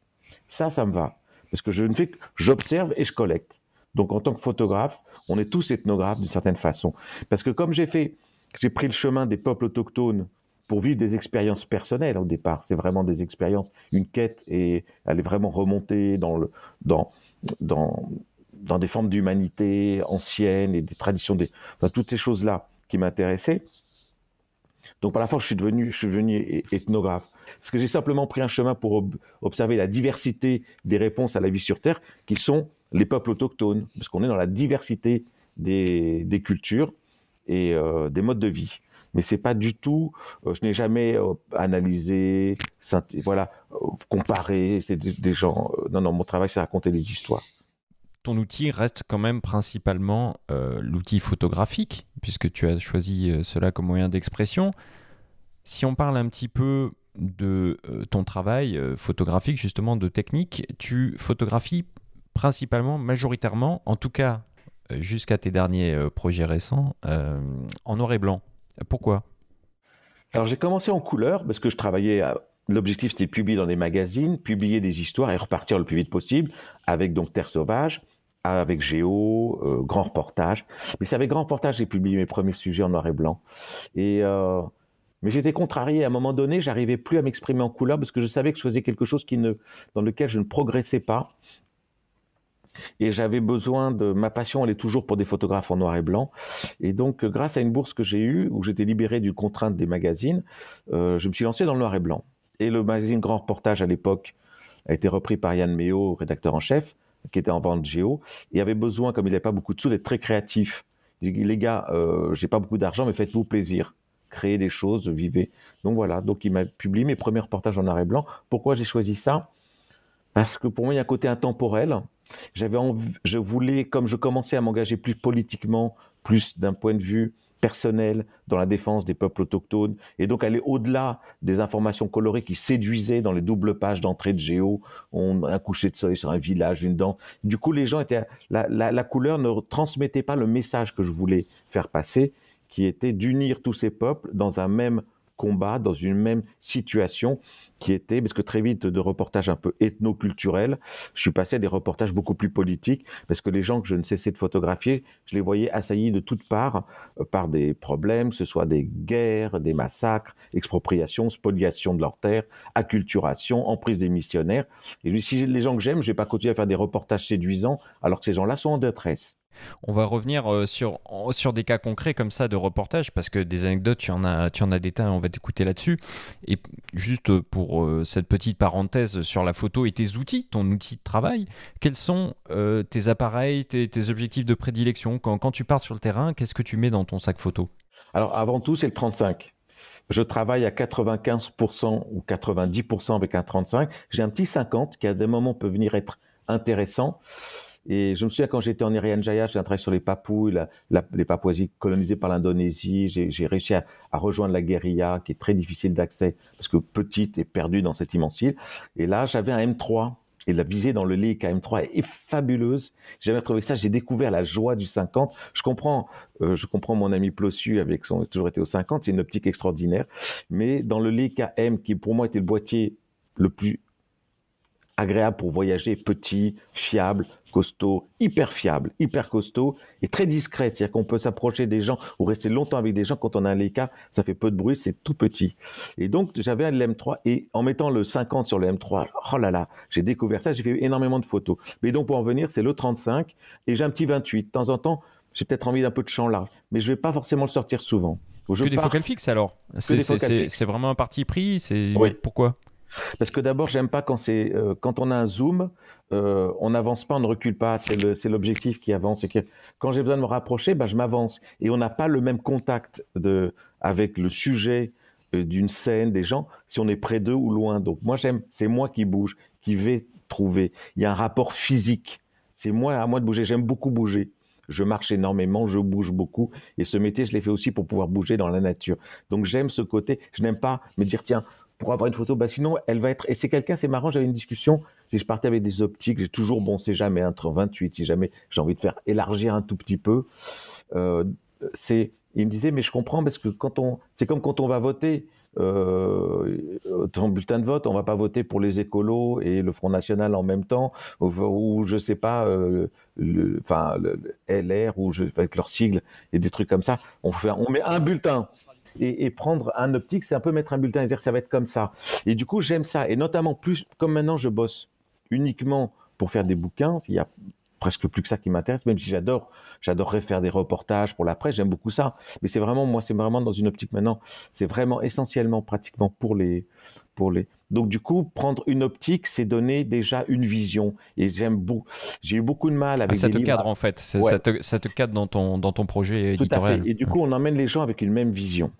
C: Ça, ça me va, parce que je ne fais que j'observe et je collecte. Donc, en tant que photographe, on est tous ethnographes d'une certaine façon, parce que comme j'ai fait, j'ai pris le chemin des peuples autochtones pour vivre des expériences personnelles au départ. C'est vraiment des expériences, une quête, et elle est vraiment remontée dans, des formes d'humanité anciennes et des traditions, des, toutes ces choses-là qui m'intéressaient. Donc par la force, je suis devenu, ethnographe. Parce que j'ai simplement pris un chemin pour observer la diversité des réponses à la vie sur Terre, qui sont les peuples autochtones, parce qu'on est dans la diversité des, cultures et euh, des modes de vie mais c'est pas du tout. Euh, je n'ai jamais euh, analysé, voilà, comparé. C'est des, gens. non, non, mon travail, c'est raconter des histoires.
B: Ton outil reste quand même principalement l'outil photographique, puisque tu as choisi cela comme moyen d'expression. Si on parle un petit peu de ton travail photographique, justement de technique, tu photographies principalement, majoritairement, en tout cas jusqu'à tes derniers projets récents, en noir et blanc. Pourquoi?
C: Alors j'ai commencé en couleur parce que je travaillais L'objectif, c'était de publier dans des magazines, publier des histoires et repartir le plus vite possible avec donc Terre Sauvage, avec Géo, euh, Grand Reportage. Mais c'est avec Grand Reportage que j'ai publié mes premiers sujets en noir et blanc. Et euh, mais j'étais contrarié. À un moment donné, j'arrivais plus à m'exprimer en couleur parce que je savais que je faisais quelque chose qui ne, dans lequel je ne progressais pas. Et j'avais besoin de ma passion, elle est toujours pour des photographes en noir et blanc. Et donc, euh, grâce à une bourse que j'ai eue, où j'étais libéré d'une contrainte des magazines, je me suis lancé dans le noir et blanc. Et le magazine Grand Reportage à l'époque a été repris par Yann Méo, rédacteur en chef, qui était en vente géo, et avait besoin, comme il n'avait pas beaucoup de sous, d'être très créatif. Il dit, les gars, euh, j'ai pas beaucoup d'argent, mais faites-vous plaisir. Créez des choses, vivez. Donc voilà, donc il m'a publié mes premiers reportages en noir et blanc. Pourquoi j'ai choisi ça? Parce que pour moi, il y a un côté intemporel. J'avais je voulais, comme je commençais à m'engager plus politiquement, plus d'un point de vue personnel dans la défense des peuples autochtones. Et donc aller au-delà des informations colorées qui séduisaient dans les doubles pages d'entrée de Géo, on, un coucher de soleil sur un village, une dent. Du coup, les gens étaient la, la couleur ne transmettait pas le message que je voulais faire passer, qui était d'unir tous ces peuples dans un même combat, dans une même situation qui était, parce que très vite de reportages un peu ethno-culturels, je suis passé à des reportages beaucoup plus politiques, parce que les gens que je ne cessais de photographier, je les voyais assaillis de toutes parts euh, par des problèmes, que ce soit des guerres, des massacres, expropriation, spoliation de leurs terres, acculturation, emprise des missionnaires. Et lui, si les gens que j'aime, je vais pas continuer à faire des reportages séduisants, alors que ces gens-là sont en détresse.
B: On va revenir euh, sur, sur des cas concrets comme ça de reportage, parce que des anecdotes, tu en as, tu en as des tas, on va t'écouter là-dessus. Et juste pour euh, cette petite parenthèse sur la photo et tes outils, ton outil de travail, quels sont euh, tes appareils, tes, objectifs de prédilection? Quand, quand tu pars sur le terrain, qu'est-ce que tu mets dans ton sac photo?
C: Alors avant tout, c'est le 35. Je travaille à 95% ou 90% avec un 35. J'ai un petit 50 qui à des moments peut venir être intéressant. Et je me souviens quand j'étais en Irian Jaya, j'ai un travail sur les Papous, les Papouasies colonisées par l'Indonésie. J'ai réussi à, rejoindre la guérilla, qui est très difficile d'accès, parce que petite et perdue dans cette immense île. Et là, j'avais un M3. Et la visée dans le lit à M3 est fabuleuse. J'ai jamais trouvé ça. J'ai découvert la joie du 50. Je comprends, euh, je comprends mon ami Plossu avec son, toujours été au 50. C'est une optique extraordinaire. Mais dans le lit M, qui pour moi était le boîtier le plus agréable pour voyager, petit, fiable, costaud, hyper fiable, hyper costaud et très discret. C'est-à-dire qu'on peut s'approcher des gens ou rester longtemps avec des gens. Quand on a un Leica, ça fait peu de bruit, c'est tout petit. Et donc, j'avais un M3 et en mettant le 50 sur le M3, oh là là, j'ai découvert ça, j'ai fait énormément de photos. Mais donc, pour en venir, c'est le 35 et j'ai un petit 28. De temps en temps, j'ai peut-être envie d'un peu de champ là, mais je vais pas forcément le sortir souvent.
B: Je que des focales fixes alors C'est vraiment un parti pris C'est oui. Pourquoi?
C: Parce que d'abord, j'aime pas quand c'est euh, quand on a un zoom, euh, on n'avance pas, on ne recule pas. C'est l'objectif qui avance. Et que quand j'ai besoin de me rapprocher, bah, je m'avance. Et on n'a pas le même contact de avec le sujet euh, d'une scène, des gens, si on est près d'eux ou loin. Donc moi, j'aime, c'est moi qui bouge, qui vais trouver. Il y a un rapport physique. C'est moi à moi de bouger. J'aime beaucoup bouger. Je marche énormément, je bouge beaucoup. Et ce métier, je l'ai fait aussi pour pouvoir bouger dans la nature. Donc j'aime ce côté. Je n'aime pas me dire, tiens, pour avoir une photo, bah sinon elle va être. Et c'est quelqu'un, c'est marrant, j'avais une discussion, je partais avec des optiques, j'ai toujours, bon, c'est jamais entre 28, si jamais j'ai envie de faire élargir un tout petit peu. Euh, c'est, il me disait, mais je comprends parce que quand on, c'est comme quand on va voter, euh, ton bulletin de vote, on va pas voter pour les écolos et le Front National en même temps, ou, je sais pas, euh, le, enfin le, LR ou je, avec leur sigle et des trucs comme ça. On fait, on met un bulletin et, prendre un optique, c'est un peu mettre un bulletin et dire ça va être comme ça. Et du coup, j'aime ça. Et notamment, plus comme maintenant, je bosse uniquement pour faire des bouquins. Il y a presque plus que ça qui m'intéresse, même si j'adore, j'adorerais faire des reportages pour la presse, j'aime beaucoup ça. Mais c'est vraiment, moi, c'est vraiment dans une optique maintenant, c'est vraiment essentiellement, pratiquement pour les, pour les. Donc du coup, prendre une optique, c'est donner déjà une vision. Et j'aime beaucoup. J'ai eu beaucoup de mal avec. Ah,
B: ça te cadre en fait. Ça, te, ça, te, cadre dans ton dans ton projet éditorial.
C: Et du coup, on emmène les gens avec une même vision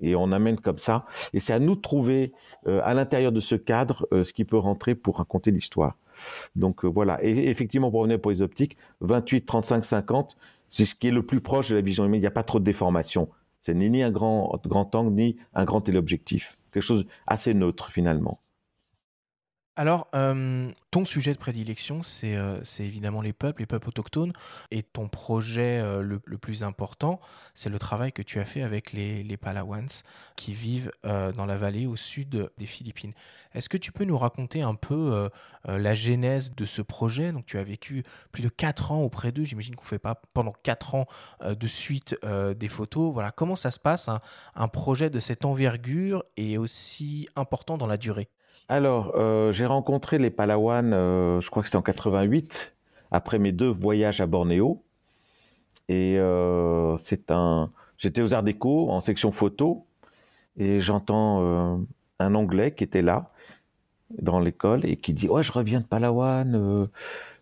C: et on amène comme ça. Et c'est à nous de trouver euh, à l'intérieur de ce cadre euh, ce qui peut rentrer pour raconter l'histoire. Donc euh, voilà. Et effectivement, pour revenir pour les optiques, 28, 35, 50, c'est ce qui est le plus proche de la vision humaine. Il n'y a pas trop de déformation. C'est ni un grand, grand angle, ni un grand téléobjectif. Quelque chose assez neutre finalement.
A: Alors, euh, ton sujet de prédilection, euh, c'est évidemment les peuples, les peuples autochtones. Et ton projet euh, le, plus important, c'est le travail que tu as fait avec les, les Palawans qui vivent dans la vallée au sud des Philippines. Est-ce que tu peux nous raconter un peu la genèse de ce projet? Donc, tu as vécu plus de 4 ans auprès d'eux. J'imagine qu'on ne fait pas pendant 4 ans de suite des photos. Voilà, comment ça se passe, un projet de cette envergure et aussi important dans la durée?
C: Alors, euh, j'ai rencontré les Palawan, euh, je crois que c'était en 88, après mes deux voyages à Bornéo. Et euh, c'est un. J'étais aux Arts Déco en section photo et j'entends un Anglais qui était là dans l'école et qui dit ouais je reviens de Palawan,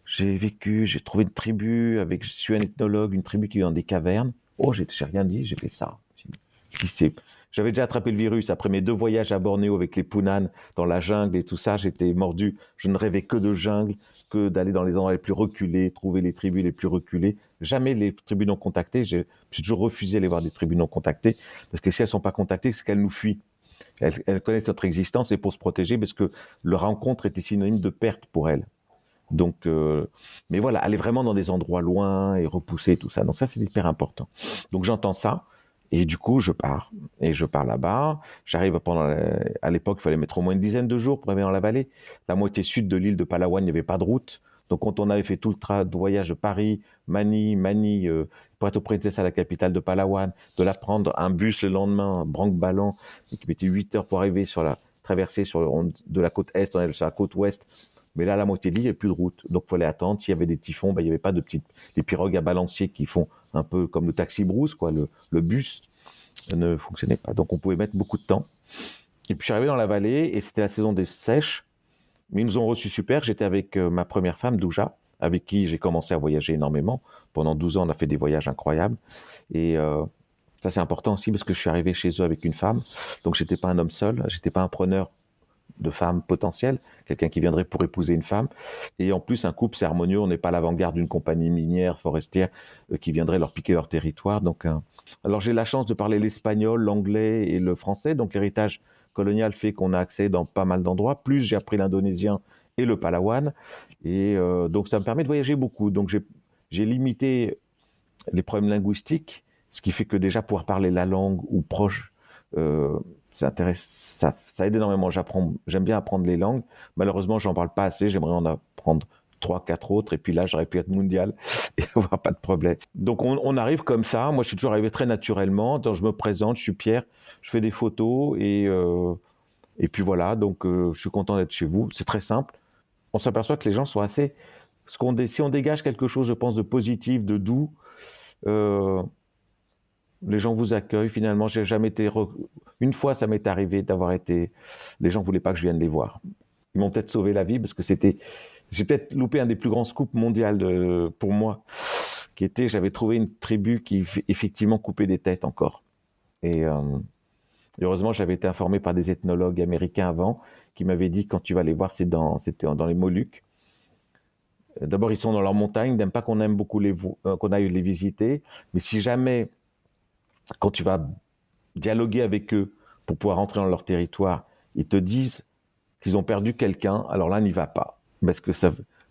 C: j'ai vécu, j'ai trouvé une tribu avec, je suis un ethnologue, une tribu qui vit dans des cavernes. Oh j'ai rien dit, j'ai fait ça. J'avais déjà attrapé le virus après mes deux voyages à Bornéo avec les Punan dans la jungle et tout ça. J'étais mordu. Je ne rêvais que de jungle, que d'aller dans les endroits les plus reculés, trouver les tribus les plus reculées. Jamais les tribus non contactées. J'ai toujours refusé d'aller voir des tribus non contactées parce que si elles sont pas contactées, c'est qu'elles nous fuient. Elles, connaissent notre existence et pour se protéger parce que leur rencontre était synonyme de perte pour elles. Donc, euh, mais voilà, aller vraiment dans des endroits loin et repousser tout ça. Donc ça, c'est hyper important. Donc j'entends ça. Et du coup, je pars. Et je pars là-bas. J'arrive pendant. À l'époque, il fallait mettre au moins une dizaine de jours pour arriver dans la vallée. La moitié sud de l'île de Palawan, il n'y avait pas de route. Donc, quand on avait fait tout le voyage de Paris, Mani, Mani, euh, Puerto Princesa, la capitale de Palawan, de la prendre un bus le lendemain, branque-ballon, qui mettait 8 heures pour arriver sur la traversée sur de la côte est, on est sur la côte ouest. Mais là, la moitié de l'île, il n'y avait plus de route. Donc, il fallait attendre. S'il y avait des typhons, ben, il n'y avait pas de petites, pirogues à balancier qui font un peu comme le taxi brousse, quoi, le, bus ne fonctionnait pas. Donc on pouvait mettre beaucoup de temps. Et puis je suis arrivé dans la vallée et c'était la saison des sèches. Mais ils nous ont reçus super. J'étais avec euh, ma première femme, Douja, avec qui j'ai commencé à voyager énormément. Pendant 12 ans, on a fait des voyages incroyables. Et euh, ça, c'est important aussi parce que je suis arrivé chez eux avec une femme. Donc, j'étais pas un homme seul. J'étais pas un preneur de femmes potentielles, quelqu'un qui viendrait pour épouser une femme. Et en plus, un couple, c'est. On n'est pas l'avant-garde d'une compagnie minière, forestière, euh, qui viendrait leur piquer leur territoire. Donc, alors j'ai la chance de parler l'espagnol, l'anglais et le français, donc l'héritage colonial fait qu'on a accès dans pas mal d'endroits. Plus j'ai appris l'indonésien et le palawan, et euh, donc ça me permet de voyager beaucoup. Donc j'ai limité les problèmes linguistiques, ce qui fait que déjà pouvoir parler la langue ou proche, ça, ça, aide énormément. J'aime bien apprendre les langues. Malheureusement, j'en parle pas assez. J'aimerais en apprendre trois, quatre autres, et puis là, j'aurais pu être mondial et avoir pas de problème. Donc, on, arrive comme ça. Moi, je suis toujours arrivé très naturellement. Donc, je me présente, je suis Pierre, je fais des photos, et, euh, et puis voilà. Donc, euh, je suis content d'être chez vous. C'est très simple. On s'aperçoit que les gens sont assez. Si on dégage quelque chose, je pense, de positif, de doux, euh, les gens vous accueillent. Finalement, j'ai jamais été. Une fois, ça m'est arrivé d'avoir été. Les gens voulaient pas que je vienne les voir. Ils m'ont peut-être sauvé la vie parce que c'était j'ai peut-être loupé un des plus grands scoops mondiaux pour moi, qui était, j'avais trouvé une tribu qui effectivement coupait des têtes encore. Et euh, heureusement, j'avais été informé par des ethnologues américains avant, qui m'avaient dit quand tu vas les voir, c'est dans, c'était dans les Moluques. D'abord, ils sont dans leur montagne, n'aiment pas qu'on aime beaucoup les, euh, qu'on aille les visiter, mais si jamais, quand tu vas dialoguer avec eux pour pouvoir entrer dans leur territoire, ils te disent qu'ils ont perdu quelqu'un, alors là, n'y va pas parce que,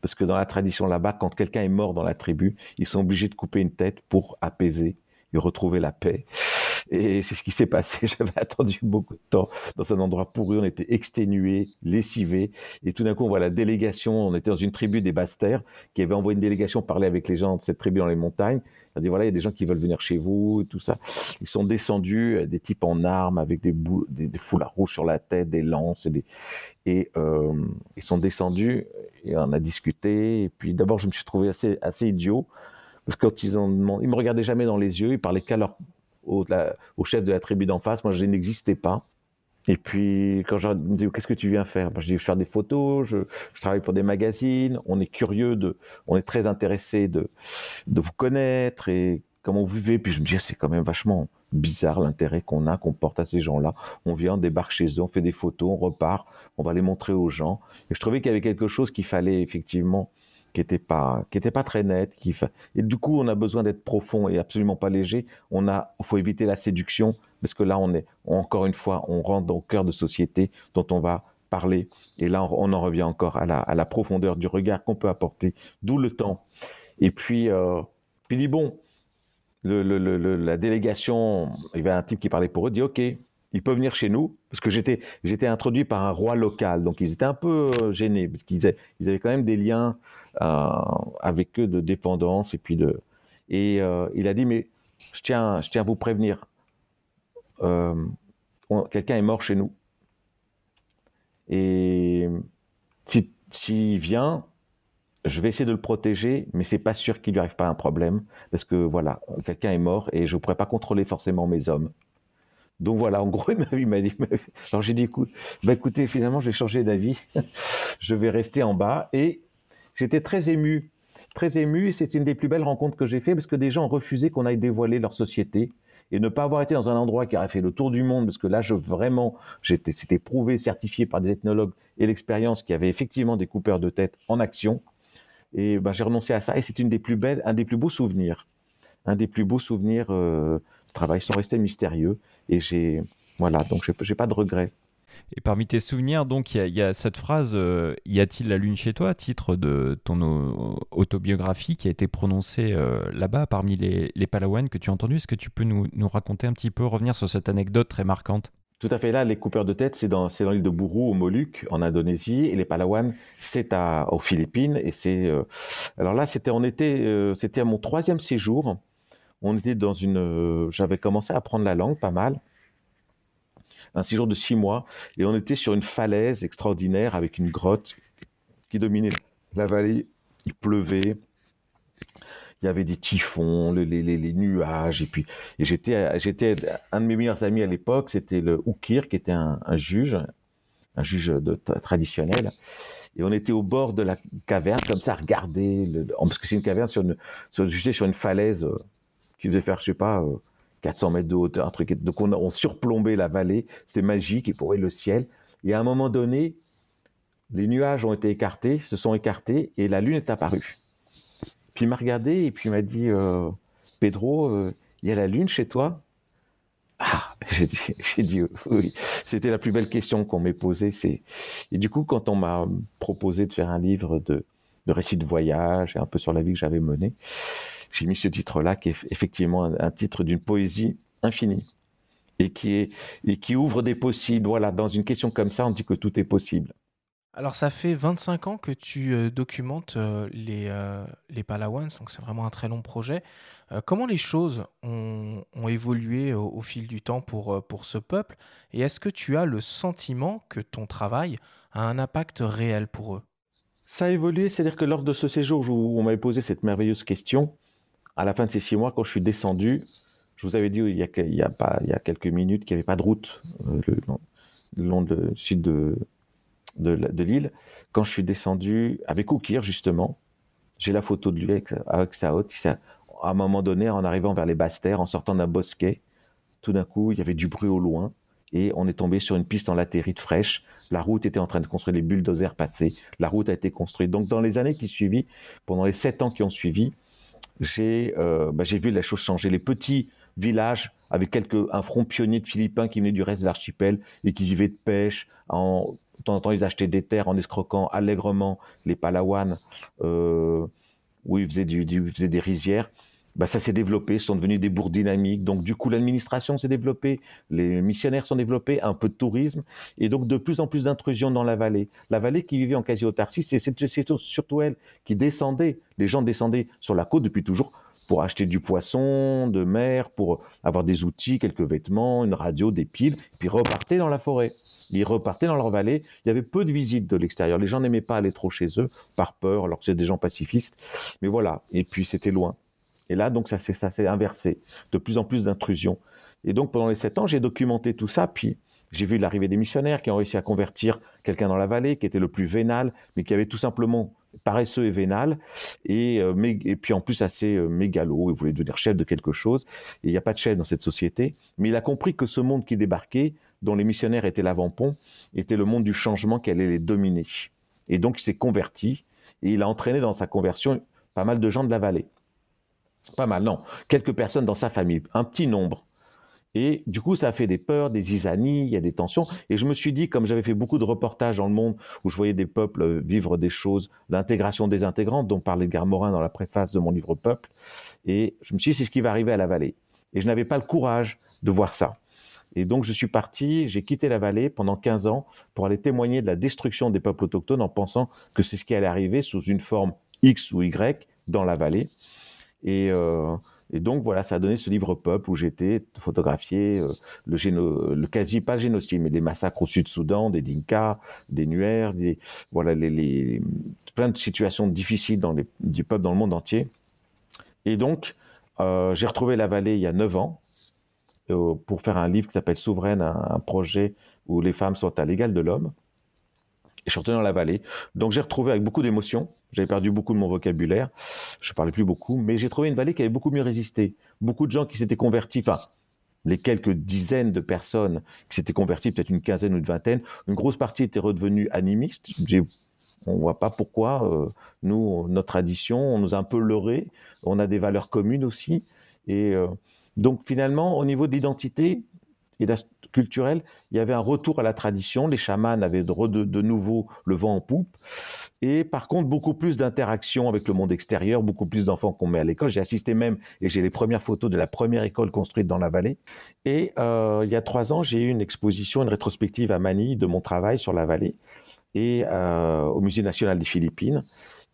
C: parce que dans la tradition là-bas, quand quelqu'un est mort dans la tribu, ils sont obligés de couper une tête pour apaiser et retrouver la paix. Et c'est ce qui s'est passé. J'avais attendu beaucoup de temps dans un endroit pourri. On était exténués, lessivés. Et tout d'un coup, on voit la délégation. On était dans une tribu des Basses-Terres qui avait envoyé une délégation parler avec les gens de cette tribu dans les montagnes. On a dit voilà, il y a des gens qui veulent venir chez vous et tout ça. Ils sont descendus, euh, des types en armes avec des, des, foulards rouges sur la tête, des lances et des, et euh, ils sont descendus et on a discuté. Et puis d'abord, je me suis trouvé assez, assez idiot parce que quand ils ont demandé, ils me regardaient jamais dans les yeux, ils parlaient qu'à leur au, chef de la tribu d'en face. Moi, je n'existais pas. Et puis, quand je me dis, qu'est-ce que tu viens faire? Ben, Je dis, je faire des photos, je, je, travaille pour des magazines, on est curieux de, on est très intéressé de, de vous connaître et comment vous vivez. Puis je me dis, c'est quand même vachement bizarre l'intérêt qu'on a, qu'on porte à ces gens-là. On vient, on débarque chez eux, on fait des photos, on repart, on va les montrer aux gens. Et je trouvais qu'il y avait quelque chose qu'il fallait effectivement qui n'était pas qui était pas très net qui et du coup on a besoin d'être profond et absolument pas léger. On a faut éviter la séduction parce que là on est encore une fois on rentre dans le cœur de société dont on va parler. Et là on, en revient encore à la, à la profondeur du regard qu'on peut apporter d'où le temps. Et puis euh, puis dit bon le, le, le, la délégation il y avait un type qui parlait pour eux dit ok ils peuvent venir chez nous, parce que j'étais, j'étais introduit par un roi local, donc ils étaient un peu euh, gênés, parce qu'ils avaient, quand même des liens euh, avec eux de dépendance, et puis de, et euh, il a dit, mais je tiens, je à vous prévenir, quelqu'un est mort chez nous, et s'il si, vient, je vais essayer de le protéger, mais c'est pas sûr qu'il lui arrive pas un problème, parce que voilà, quelqu'un est mort et je ne pourrais pas contrôler forcément mes hommes. Donc voilà, en gros, il m'a dit. Alors j'ai dit, bah écoutez, finalement, j'ai changé d'avis. je vais rester en bas. Et j'étais très ému, très ému. Et c'est une des plus belles rencontres que j'ai fait parce que des gens ont refusé qu'on aille dévoiler leur société et ne pas avoir été dans un endroit qui aurait fait le tour du monde, parce que là, je vraiment, c'était prouvé, certifié par des ethnologues et l'expérience qui avait effectivement des coupeurs de tête en action. Et ben, j'ai renoncé à ça, et c'est une des plus belles, un des plus beaux souvenirs, un des plus beaux souvenirs euh, de travail, sans rester mystérieux. Et j'ai, voilà, donc j'ai pas de regrets.
B: Et parmi tes souvenirs, donc, il y, a cette phrase euh, Y a-t-il la lune chez toi titre de ton autobiographie qui a été prononcée euh, là-bas parmi les, les Palawan que tu as entendu. Est-ce que tu peux nous, nous, raconter un petit peu, revenir sur cette anecdote très marquante?
C: Tout à fait. Là, les coupeurs de tête, c'est dans, dans l'île de Buru, au Moluques, en Indonésie. Et les Palawan, c'est aux Philippines. Et c'est. Euh, alors là, c'était, on était, c'était à mon troisième séjour. On était dans une. J'avais commencé à apprendre la langue pas mal un séjour de six mois, et on était sur une falaise extraordinaire avec une grotte qui dominait la vallée. Il pleuvait, il y avait des typhons, les, les, nuages, et puis et j'étais, j'étais un de mes meilleurs amis à l'époque, c'était le Oukir, qui était un, juge, un juge de, traditionnel. Et on était au bord de la caverne, comme ça, à regarder, parce que c'est une caverne sur une, sur, sur une falaise euh, qui faisait faire, je sais pas, euh, 400 mètres de hauteur, un truc. Donc on, surplombait la vallée, c'était magique, et pourrait le ciel. Et à un moment donné, les nuages ont été écartés, se sont écartés, et la lune est apparue. Puis il m'a regardé et puis il m'a dit euh, Pedro, euh, il y a la lune chez toi? Ah, j'ai dit, dit, oui. C'était la plus belle question qu'on m'ait posée. Et du coup quand on m'a proposé de faire un livre de, de récits de voyage et un peu sur la vie que j'avais menée, j'ai mis ce titre-là, qui est effectivement un, titre d'une poésie infinie et qui, est, et qui ouvre des possibles. Voilà, dans une question comme ça, on dit que tout est possible.
A: Alors, ça fait 25 ans que tu euh, documentes euh, les, euh, les Palawans, donc c'est vraiment un très long projet. comment les choses ont, ont évolué au, fil du temps pour, pour ce peuple? Et est-ce que tu as le sentiment que ton travail a un impact réel pour eux?
C: Ça a évolué, c'est-à-dire que lors de ce séjour où on m'avait posé cette merveilleuse question, à la fin de ces six mois, quand je suis descendu, je vous avais dit il y a, quelques minutes qu'il n'y avait pas de route euh, le, long du sud de, de, l'île. Quand je suis descendu avec Oukir, justement, j'ai la photo de lui avec, avec sa haute. À un moment donné, en arrivant vers les basses terres, en sortant d'un bosquet, tout d'un coup, il y avait du bruit au loin et on est tombé sur une piste en latérite fraîche. La route était en train de construire, les bulldozers passaient, la route a été construite. Donc dans les années qui suivies, pendant les sept ans qui ont suivi, euh, bah, j'ai vu la chose changer. Les petits villages avec quelques, un front pionnier de Philippins qui venait du reste de l'archipel et qui vivaient de pêche. En, de temps en temps, ils achetaient des terres en escroquant allègrement les Palawan, euh, où ils faisaient, du, ils faisaient des rizières bah, ça s'est développé, sont devenus des bourgs dynamiques. Donc, du coup, l'administration s'est développée, les missionnaires sont développés, un peu de tourisme, et donc de plus en plus d'intrusions dans la vallée. La vallée qui vivait en quasi-autarcie, c'est surtout elle qui descendait. Les gens descendaient sur la côte depuis toujours pour acheter du poisson de mer, pour avoir des outils, quelques vêtements, une radio, des piles, puis repartaient dans la forêt. Ils repartaient dans leur vallée. Il y avait peu de visites de l'extérieur. Les gens n'aimaient pas aller trop chez eux, par peur, alors que c'est des gens pacifistes. Mais voilà. Et puis c'était loin. Et là, donc, ça s'est inversé. De plus en plus d'intrusions. Et donc, pendant les sept ans, j'ai documenté tout ça. Puis, j'ai vu l'arrivée des missionnaires qui ont réussi à convertir quelqu'un dans la vallée, qui était le plus vénal, mais qui avait tout simplement paresseux et vénal, et, euh, puis en plus assez euh, mégalo, il voulait devenir chef de quelque chose, et il n'y a pas de chef dans cette société, mais il a compris que ce monde qui débarquait, dont les missionnaires étaient l'avant-pont, était le monde du changement qui allait les dominer. Et donc il s'est converti, et il a entraîné dans sa conversion pas mal de gens de la vallée. Pas mal, non. Quelques personnes dans sa famille, un petit nombre. Et du coup, ça a fait des peurs, des isanies, il y a des tensions. Et je me suis dit, comme j'avais fait beaucoup de reportages dans le monde où je voyais des peuples vivre des choses, l'intégration des intégrants, dont parlait Morin dans la préface de mon livre Peuple, et je me suis dit, c'est ce qui va arriver à la vallée. Et je n'avais pas le courage de voir ça. Et donc, je suis parti, j'ai quitté la vallée pendant 15 ans pour aller témoigner de la destruction des peuples autochtones en pensant que c'est ce qui allait arriver sous une forme X ou Y dans la vallée. Euh, et, donc voilà, ça a donné ce livre Peuple où j'étais photographié euh, le, quasi pas génocide, mais les massacres au Sud-Soudan, des Dinka, des Nuers, des, voilà les, plein de situations difficiles dans les, du peuple dans le monde entier. Et donc euh, j'ai retrouvé la vallée il y a neuf ans. pour faire un livre qui s'appelle Souveraine, un, projet où les femmes sont à l'égal de l'homme. Et je suis retourné dans la vallée. Donc j'ai retrouvé avec beaucoup d'émotion. J'avais perdu beaucoup de mon vocabulaire. Je parlais plus beaucoup, mais j'ai trouvé une vallée qui avait beaucoup mieux résisté. Beaucoup de gens qui s'étaient convertis, enfin, les quelques dizaines de personnes qui s'étaient converties, peut-être une quinzaine ou une vingtaine, une grosse partie était redevenue animiste. On ne voit pas pourquoi. Euh, nous, notre tradition, on nous a un peu leurrés. On a des valeurs communes aussi. Et euh, donc finalement, au niveau de l'identité et culturelle, il y avait un retour à la tradition. Les chamans avaient de, nouveau le vent en poupe. Et par contre, beaucoup plus d'interaction avec le monde extérieur, beaucoup plus d'enfants qu'on met à l'école. J'ai assisté même, et j'ai les premières photos de la première école construite dans la vallée. Et euh, il y a trois ans, j'ai eu une exposition, une rétrospective à Manille de mon travail sur la vallée et euh, au Musée national des Philippines.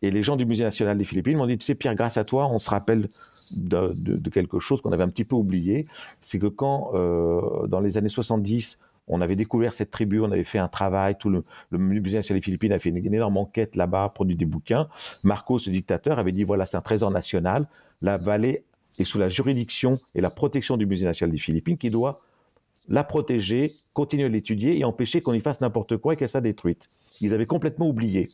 C: Et les gens du Musée national des Philippines m'ont dit, tu sais Pierre, grâce à toi, on se rappelle de, quelque chose qu'on avait un petit peu oublié, c'est que quand, euh, dans les années 70, on avait découvert cette tribu, on avait fait un travail, tout le, musée national des Philippines a fait une, énorme enquête là-bas, produit des bouquins. Marcos, ce dictateur, avait dit voilà, c'est un trésor national. La vallée est sous la juridiction et la protection du musée national des Philippines qui doit la protéger, continuer à l'étudier et empêcher qu'on y fasse n'importe quoi et qu'elle soit détruite. Ils avaient complètement oublié.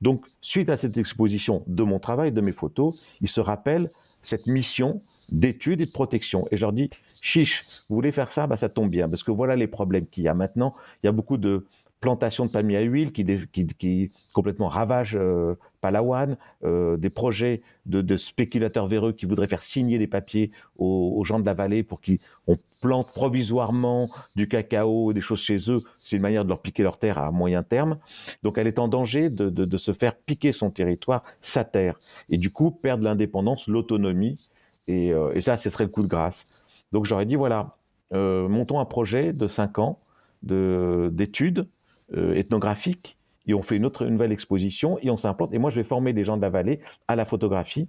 C: Donc, suite à cette exposition de mon travail, de mes photos, ils se rappellent cette mission d'étude et de protection. Et je leur dis, chiche, vous voulez faire ça, bah, ça tombe bien, parce que voilà les problèmes qu'il y a maintenant. Il y a beaucoup de plantations de palmiers à huile qui, complètement ravagent euh, Palawan, euh, des projets de, spéculateurs véreux qui voudraient faire signer des papiers aux, gens de la vallée pour qu'on plante provisoirement du cacao, des choses chez eux. C'est une manière de leur piquer leur terre à moyen terme. Donc elle est en danger de, se faire piquer son territoire, sa terre, et du coup perdre l'indépendance, l'autonomie euh, et, ça, ce serait le coup de grâce. Donc j'aurais dit, voilà, montons un projet de 5 ans d'études euh, ethnographiques et on fait une autre nouvelle exposition et on s'implante. Et moi, je vais former des gens de la vallée à la photographie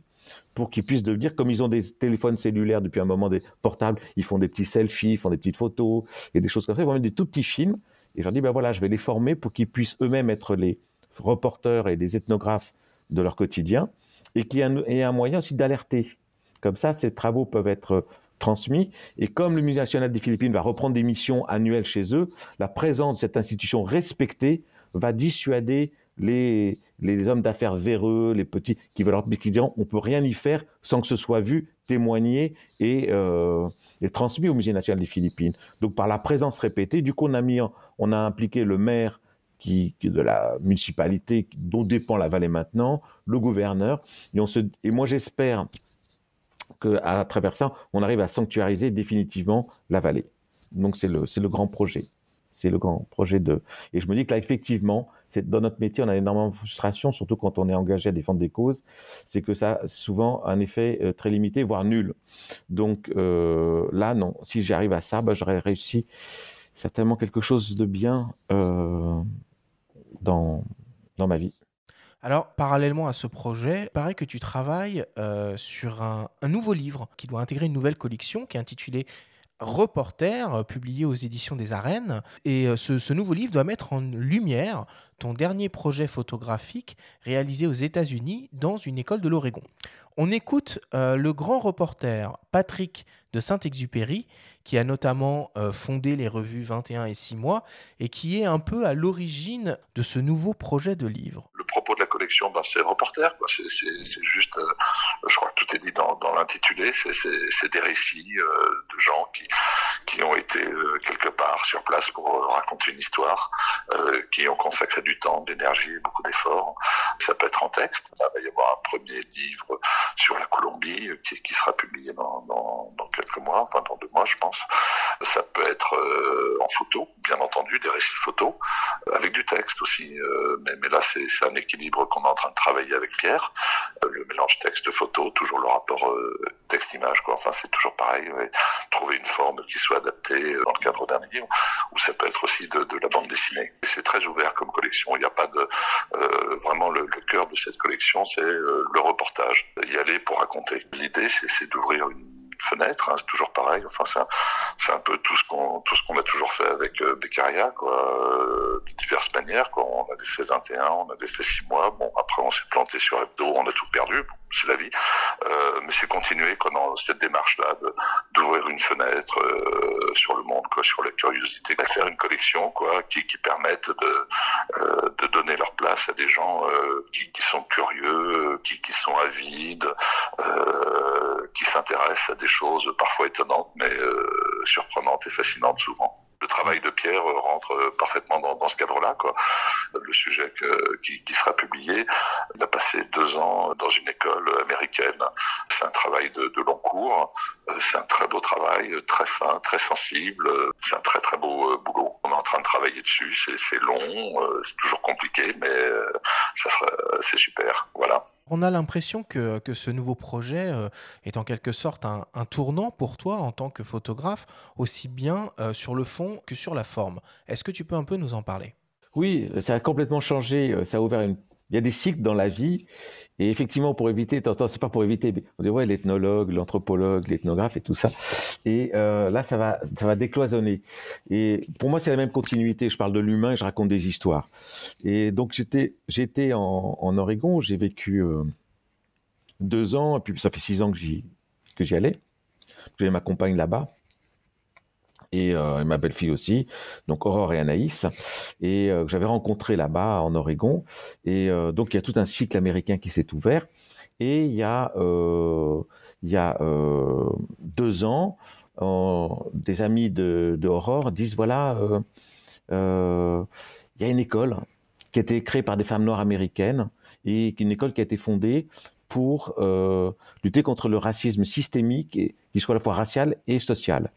C: pour qu'ils puissent devenir, comme ils ont des téléphones cellulaires depuis un moment, des portables, ils font des petits selfies, ils font des petites photos et des choses comme ça. Ils vont mettre des tout petits films. Et je leur dis, ben voilà, je vais les former pour qu'ils puissent eux-mêmes être les reporters et les ethnographes de leur quotidien et qu'il y ait un moyen aussi d'alerter comme ça, ces travaux peuvent être transmis. Et comme le Musée national des Philippines va reprendre des missions annuelles chez eux, la présence de cette institution respectée va dissuader les, les hommes d'affaires véreux, les petits, qui, veulent, qui diront on peut rien y faire sans que ce soit vu, témoigné et, euh, et transmis au Musée national des Philippines. Donc par la présence répétée, du coup on a, mis, on a impliqué le maire qui, de la municipalité dont dépend la vallée maintenant, le gouverneur, et, on se, et moi j'espère qu'à travers ça, on arrive à sanctuariser définitivement la vallée. Donc c'est le, le grand projet. C'est le grand projet de... Et je me dis que là, effectivement, dans notre métier, on a énormément de frustration, surtout quand on est engagé à défendre des causes, c'est que ça a souvent un effet euh, très limité, voire nul. Donc euh, là, non, si j'arrive à ça, bah, j'aurais réussi certainement quelque chose de bien euh, dans, dans ma vie.
A: Alors, parallèlement à ce projet, il paraît que tu travailles euh, sur un, nouveau livre qui doit intégrer une nouvelle collection qui est intitulée Reporter, euh, publié aux éditions des Arènes. Et euh, ce, nouveau livre doit mettre en lumière ton dernier projet photographique réalisé aux États-Unis dans une école de l'Oregon. On écoute le grand reporter Patrick de Saint-Exupéry, qui a notamment fondé les revues 21 et 6 mois, et qui est un peu à l'origine de ce nouveau projet de livre.
G: Le propos de la collection, ben, c'est reporter. C'est juste, euh, je crois que tout est dit dans, dans l'intitulé, c'est des récits euh, de gens qui, qui ont été euh, quelque part sur place pour raconter une histoire, qui ont consacré du temps, de l'énergie, beaucoup d'efforts. Ça peut être en texte. il va y avoir un premier livre sur la Colombie qui, qui sera publié dans, dans, quelques mois, enfin dans deux mois, je pense. Ça peut être en photo, bien entendu, des récits photos, avec du texte aussi. mais, là, c'est un équilibre qu'on est en train de travailler avec Pierre. Euh, le mélange texte-photo, toujours le rapport euh, texte-image, quoi. Enfin, c'est toujours pareil. Trouver une forme qui soit adaptée euh, dans le cadre d'un livre, ou ça peut être aussi de, la bande dessinée. C'est très ouvert comme collection. Il n'y a pas de vraiment le, cœur de cette collection, c'est le reportage. Y aller pour raconter. L'idée, c'est d'ouvrir une fenêtre, hein, c'est toujours pareil. Enfin, c'est un, peu tout ce qu'on tout ce qu'on a toujours fait avec euh, Beccaria, quoi, de diverses manières. Quoi. On avait fait 21, on avait fait 6 mois. Bon, après, on s'est planté sur Hebdo, on a tout perdu. c'est la vie. mais c'est continuer quoi, dans cette démarche-là d'ouvrir une fenêtre sur le monde, quoi, sur la curiosité, de faire une collection quoi, qui, qui permette de, donner leur place à des gens qui, sont curieux, qui, sont avides, euh, qui s'intéressent à des choses parfois étonnantes, mais euh, surprenantes et fascinantes souvent le travail de Pierre rentre parfaitement dans, ce cadre-là. Le sujet qui, sera publié, il a passé deux ans dans une école américaine. C'est un travail de, long cours. Euh, c'est un très beau travail, très fin, très sensible. C'est un très très beau euh, boulot. On est en train de travailler dessus. C'est long, euh, c'est toujours compliqué, mais ça sera, c'est super. Voilà.
A: On a l'impression que, que, ce nouveau projet est en quelque sorte un, un, tournant pour toi en tant que photographe, aussi bien sur le fond que sur la forme. Est-ce que tu peux un peu nous en parler?
C: Oui, ça a complètement changé. Euh, ça a ouvert une. Il y a des cycles dans la vie, et effectivement, pour éviter, c'est pas pour éviter, on dit ouais, l'ethnologue, l'anthropologue, l'ethnographe et tout ça. Et euh, là, ça va, ça va décloisonner. Et pour moi, c'est la même continuité. Je parle de l'humain, et je raconte des histoires. Et donc j'étais, j'étais en, en Oregon, j'ai vécu euh, deux ans, et puis ça fait six ans que j'y, que j'y allais. J'ai ma compagne là-bas et, euh, ma belle-fille aussi, donc Aurore et Anaïs, et euh, que j'avais rencontré là-bas en Oregon. Et euh, donc il y a tout un cycle américain qui s'est ouvert. Et il y a, il y a deux ans, des amis de, Aurore disent voilà, il y a une école qui a été créée par des femmes noires américaines et une école qui a été fondée pour lutter contre le racisme systémique, et, qui soit à la fois racial et social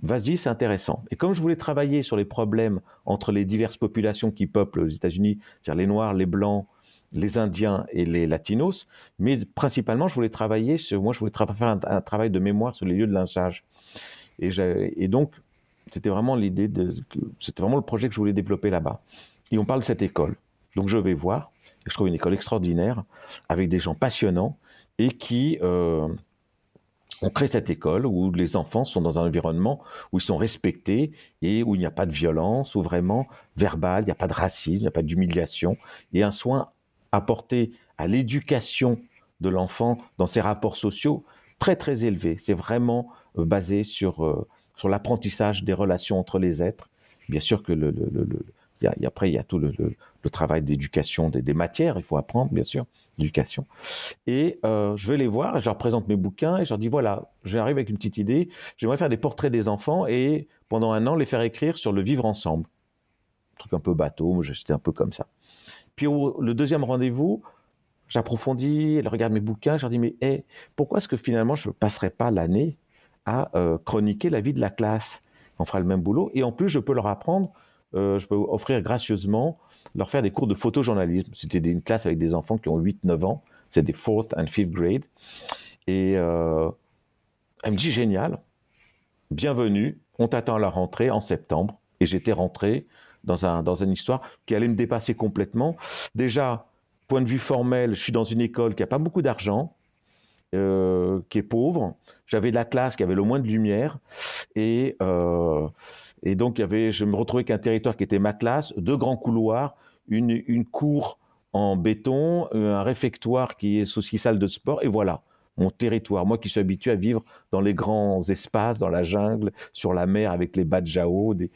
C: vas-y, c'est intéressant. Et comme je voulais travailler sur les problèmes entre les diverses populations qui peuplent les États-Unis, c'est-à-dire les Noirs, les Blancs, les Indiens et les Latinos, mais principalement, je voulais travailler sur, moi, je voulais faire un, travail de mémoire sur les lieux de lynchage. Et, donc, c'était vraiment l'idée c'était vraiment le projet que je voulais développer là-bas. Et on parle de cette école. Donc, je vais voir. Je trouve une école extraordinaire avec des gens passionnants et qui, euh, on crée cette école où les enfants sont dans un environnement où ils sont respectés et où il n'y a pas de violence, où vraiment verbal, il n'y a pas de racisme, il n'y a pas d'humiliation, et un soin apporté à l'éducation de l'enfant dans ses rapports sociaux très très élevé. C'est vraiment euh, basé sur, euh, sur l'apprentissage des relations entre les êtres. Bien sûr que le, après, il y a tout le, travail d'éducation des, matières, il faut apprendre, bien sûr, d'éducation. Et euh, je vais les voir, je leur présente mes bouquins et je leur dis voilà, j'arrive avec une petite idée, j'aimerais faire des portraits des enfants et pendant un an les faire écrire sur le vivre ensemble. Un truc un peu bateau, moi j'étais un peu comme ça. Puis au, le deuxième rendez-vous, j'approfondis, elle regarde mes bouquins, je leur dis mais pourquoi est-ce que finalement je ne passerai pas l'année à euh, chroniquer la vie de la classe? On fera le même boulot et en plus je peux leur apprendre, je peux offrir gracieusement leur faire des cours de photojournalisme. C'était une classe avec des enfants qui ont 8-9 ans. C'est des 4th and 5th grade. Et euh, elle me dit génial, bienvenue, on t'attend à la rentrée en septembre. Et j'étais rentré dans, un, dans une histoire qui allait me dépasser complètement. Déjà, point de vue formel, je suis dans une école qui n'a pas beaucoup d'argent, euh, qui est pauvre. J'avais de la classe qui avait le moins de lumière. Et, euh, et donc, il y avait, je me retrouvais qu'un territoire qui était ma classe, deux grands couloirs, une, une cour en béton, euh, un réfectoire qui est aussi salle de sport, et voilà mon territoire. Moi qui suis habitué à vivre dans les grands espaces, dans la jungle, sur la mer avec les. Des...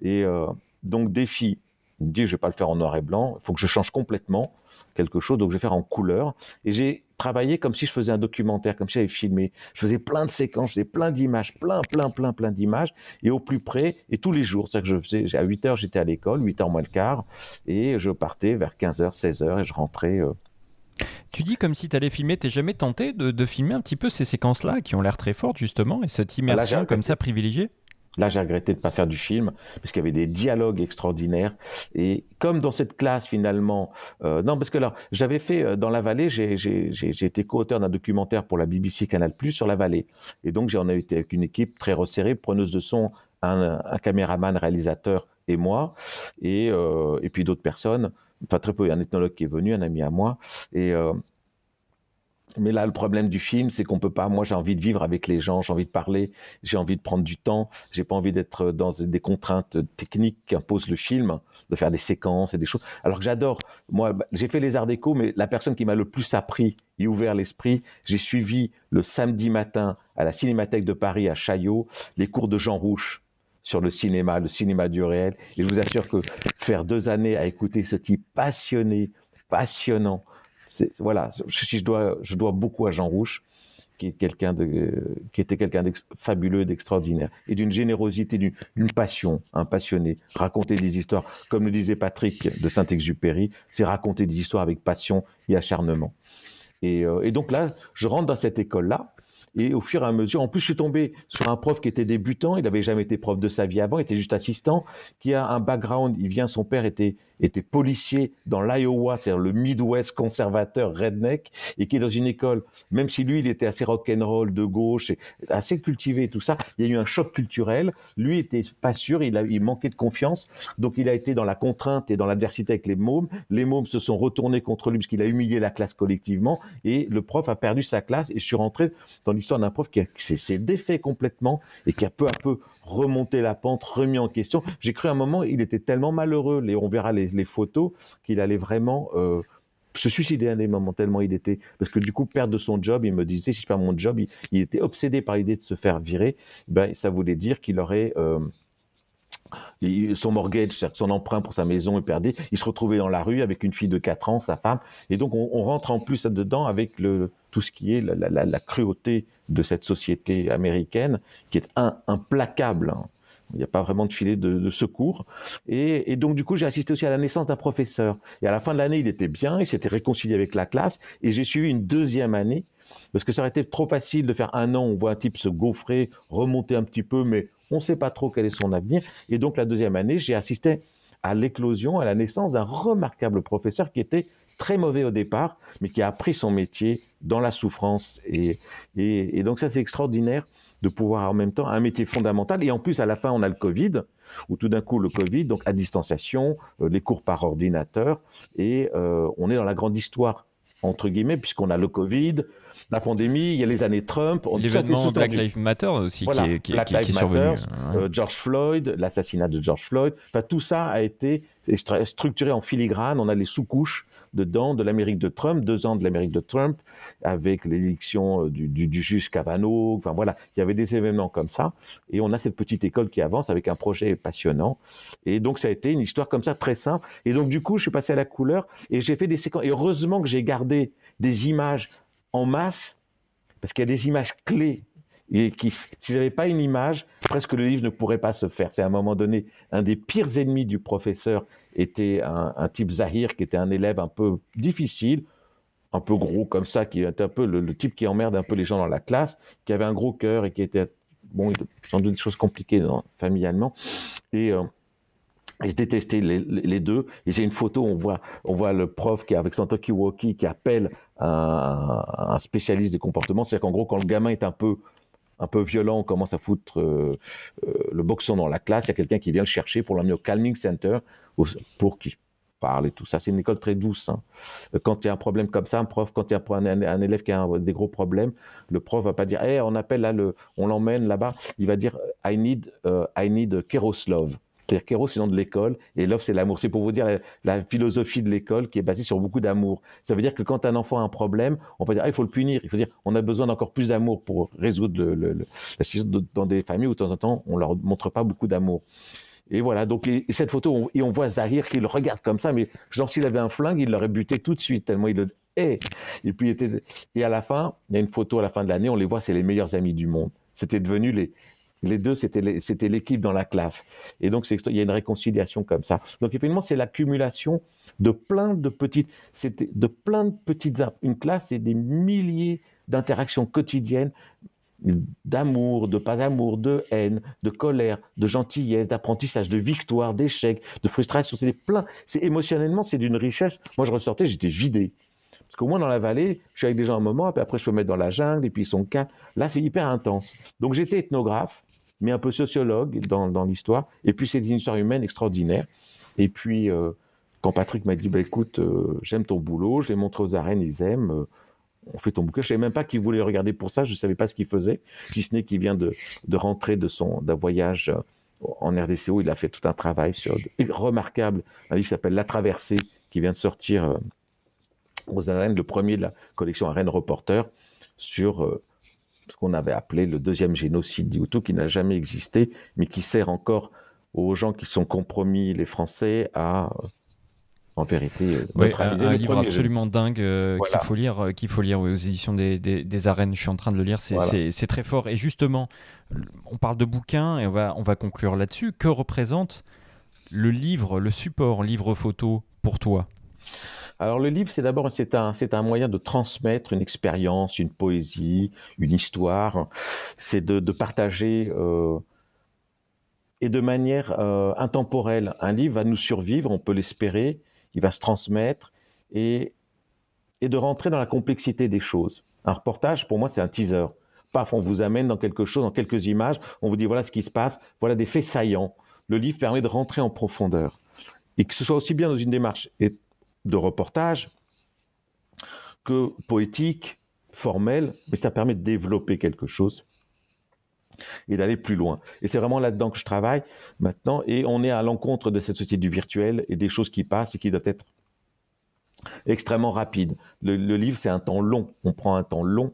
C: Et euh, donc, défi. Il me dit, je vais pas le faire en noir et blanc, il faut que je change complètement quelque chose, donc je vais faire en couleur. Et j'ai travaillé comme si je faisais un documentaire, comme si j'avais filmé. Je faisais plein de séquences, je faisais plein d'images, plein, plein, plein, plein d'images, et au plus près, et tous les jours. C'est-à-dire que je faisais, à 8 heures, j'étais à l'école, 8 heures moins le quart, et je partais vers 15 heures, 16 heures, et je rentrais. Euh.
B: Tu dis comme si tu allais filmer, t'es jamais tenté de, filmer un petit peu ces séquences-là qui ont l'air très fortes justement et cette immersion comme ça privilégiée?
C: Là, j'ai regretté de ne pas faire du film, parce qu'il y avait des dialogues extraordinaires. Et comme dans cette classe, finalement, euh, non, parce que là, j'avais fait euh, dans la vallée, j'ai été co-auteur d'un documentaire pour la BBC Canal Plus sur la vallée. Et donc, j'en ai été avec une équipe très resserrée, preneuse de son, un, caméraman, réalisateur et moi, et, euh, et puis d'autres personnes. Enfin, très peu, un ethnologue qui est venu, un ami à moi. Et mais là, le problème du film, c'est qu'on peut pas. Moi, j'ai envie de vivre avec les gens, j'ai envie de parler, j'ai envie de prendre du temps, j'ai pas envie d'être dans des contraintes techniques qu'impose le film, de faire des séquences et des choses. Alors que j'adore. Moi, bah, j'ai fait les arts déco, mais la personne qui m'a le plus appris et ouvert l'esprit, j'ai suivi le samedi matin à la Cinémathèque de Paris à Chaillot les cours de Jean Rouche sur le cinéma, le cinéma du réel. Et je vous assure que faire deux années à écouter ce type passionné, passionnant, voilà, je, dois, je dois beaucoup à Jean Rouge, qui, est quelqu'un de, qui était quelqu'un de fabuleux, d'extraordinaire, et d'une générosité, d'une passion, un passionné. Raconter des histoires, comme le disait Patrick de Saint-Exupéry, c'est raconter des histoires avec passion et acharnement. Et, euh, et donc là, je rentre dans cette école-là, et au fur et à mesure, en plus, je suis tombé sur un prof qui était débutant, il n'avait jamais été prof de sa vie avant, il était juste assistant, qui a un background, il vient, son père était était policier dans l'Iowa, c'est-à-dire le Midwest conservateur redneck, et qui est dans une école, même si lui, il était assez rock'n'roll de gauche, assez cultivé et tout ça, il y a eu un choc culturel. Lui était pas sûr, il manquait de confiance, donc il a été dans la contrainte et dans l'adversité avec les mômes. Les mômes se sont retournés contre lui parce qu'il a humilié la classe collectivement, et le prof a perdu sa classe, et je suis rentré dans l'histoire d'un prof qui, s'est défait complètement et qui a peu à peu remonté la pente, remis en question. J'ai cru à un moment, il était tellement malheureux, et on verra les les, photos qu'il allait vraiment euh, se suicider un des moments tellement il était parce que du coup perdre son job il me disait si je perds mon job il, était obsédé par l'idée de se faire virer ben ça voulait dire qu'il aurait euh, son mortgage, son emprunt pour sa maison est perdu. Il se retrouvait dans la rue avec une fille de 4 ans, sa femme. Et donc, on, rentre en plus dedans avec le, tout ce qui est la, cruauté de cette société américaine qui est implacable. Hein. Il n'y a pas vraiment de filet de, secours. Et, donc, du coup, j'ai assisté aussi à la naissance d'un professeur. Et à la fin de l'année, il était bien, il s'était réconcilié avec la classe. Et j'ai suivi une deuxième année, parce que ça aurait été trop facile de faire un an, on voit un type se gaufrer, remonter un petit peu, mais on ne sait pas trop quel est son avenir. Et donc, la deuxième année, j'ai assisté à l'éclosion, à la naissance d'un remarquable professeur qui était très mauvais au départ, mais qui a appris son métier dans la souffrance. Et, et donc ça, c'est extraordinaire de pouvoir en même temps un métier fondamental. Et en plus, à la fin, on a le Covid, où tout d'un coup, le Covid, donc à distanciation, euh, les cours par ordinateur, et euh, on est dans la grande histoire, entre guillemets, puisqu'on a le Covid, la pandémie, il y a les années Trump.
B: L'événement Black Lives Matter aussi qui est, qui, qui, survenu.
C: Euh, George Floyd, l'assassinat de George Floyd, enfin, tout ça a été structuré en filigrane, on a les sous-couches dedans de l'Amérique de Trump, deux ans de l'Amérique de Trump, avec l'élection euh, du, du, juge Kavanaugh. Enfin voilà, il y avait des événements comme ça. Et on a cette petite école qui avance avec un projet passionnant. Et donc ça a été une histoire comme ça très simple. Et donc du coup, je suis passé à la couleur et j'ai fait des séquences. Et heureusement que j'ai gardé des images en masse, parce qu'il y a des images clés et qui, si j'avais pas une image, presque le livre ne pourrait pas se faire. C'est à un moment donné un des pires ennemis du professeur était un, type Zahir qui était un élève un peu difficile, un peu gros comme ça, qui était un peu le, type qui emmerde un peu les gens dans la classe, qui avait un gros cœur et qui était bon, sans doute des choses compliquées dans, familialement et euh, ils se détestaient les, deux. Et j'ai une photo, on voit, on voit le prof qui est avec son talkie-walkie qui appelle un, spécialiste des comportements. C'est-à-dire qu'en gros, quand le gamin est un peu un peu violent, on commence à foutre euh, euh, le boxon dans la classe, il y a quelqu'un qui vient le chercher pour l'emmener au calming center pour qu'il parle et tout ça. C'est une école très douce. Hein. Quand il y a un problème comme ça, un prof, quand il y a un, élève qui a des gros problèmes, le prof va pas dire, hey, on appelle là, le, on l'emmène là-bas. Il va dire, I need, uh, I need Keroslov. C'est-à-dire Kéros, c'est le de l'école, et Love, c'est l'amour. C'est pour vous dire la, philosophie de l'école qui est basée sur beaucoup d'amour. Ça veut dire que quand un enfant a un problème, on peut dire, ah, il faut le punir. Il faut dire, on a besoin d'encore plus d'amour pour résoudre le, la situation dans des familles où de temps en temps, on leur montre pas beaucoup d'amour. Et voilà, donc et, cette photo, on, et on voit Zahir qui le regarde comme ça, mais genre s'il avait un flingue, il l'aurait buté tout de suite, tellement il le hait. Et puis, était, et à la fin, il y a une photo à la fin de l'année, on les voit, c'est les meilleurs amis du monde. C'était devenu les, les deux, c'était l'équipe dans la classe. Et donc, il y a une réconciliation comme ça. Donc, effectivement, c'est l'accumulation de plein de petites, de plein de petites, une classe, c'est des milliers d'interactions quotidiennes d'amour, de pas d'amour, de haine, de colère, de gentillesse, d'apprentissage, de victoire, d'échec, de frustration. C'est plein. C'est émotionnellement, c'est d'une richesse. Moi, je ressortais, j'étais vidé. Parce qu'au moins dans la vallée, je suis avec des gens un moment, puis après je peux me mettre dans la jungle, et puis ils sont. Là, c'est hyper intense. Donc j'étais ethnographe, mais un peu sociologue dans, l'histoire. Et puis c'est une histoire humaine extraordinaire. Et puis euh, quand Patrick m'a dit, bah, écoute, euh, j'aime ton boulot, je l'ai montré aux arènes, ils aiment. Euh, on fait ton bouquin. Je savais même pas qu'il voulait regarder pour ça. Je savais pas ce qu'il faisait, si ce n'est qu'il vient de, de rentrer de son d'un voyage en RDCO. Il a fait tout un travail sur remarquable. Un livre qui s'appelle La Traversée, qui vient de sortir aux arènes, le premier de la collection Arène Reporter, sur ce qu'on avait appelé le deuxième génocide du Hutu, qui n'a jamais existé, mais qui sert encore aux gens qui sont compromis, les Français, à en vérité, euh,
B: Ouais, un, un livre absolument dingue euh,
C: Voilà.
B: qu'il faut lire, euh, qu'il faut lire aux éditions des, des, des arènes. Je suis en train de le lire, c'est
C: Voilà.
B: très fort. Et justement, on parle de bouquins et on va, on va conclure là-dessus. Que représente le livre, le support livre photo pour toi?
C: Alors le livre, c'est d'abord c'est un c'est un moyen de transmettre une expérience, une poésie, une histoire. C'est de, partager euh, et de manière euh, intemporelle. Un livre va nous survivre, on peut l'espérer, il va se transmettre et et de rentrer dans la complexité des choses. Un reportage, pour moi, c'est un teaser. Paf, on vous amène dans quelque chose, dans quelques images, on vous dit voilà ce qui se passe, voilà des faits saillants. Le livre permet de rentrer en profondeur. Et que ce soit aussi bien dans une démarche de reportage que poétique, formel, mais ça permet de développer quelque chose et d'aller plus loin. Et c'est vraiment là-dedans que je travaille maintenant. Et on est à l'encontre de cette société du virtuel et des choses qui passent et qui doivent être extrêmement rapides. Le, le livre, c'est un temps long. On prend un temps long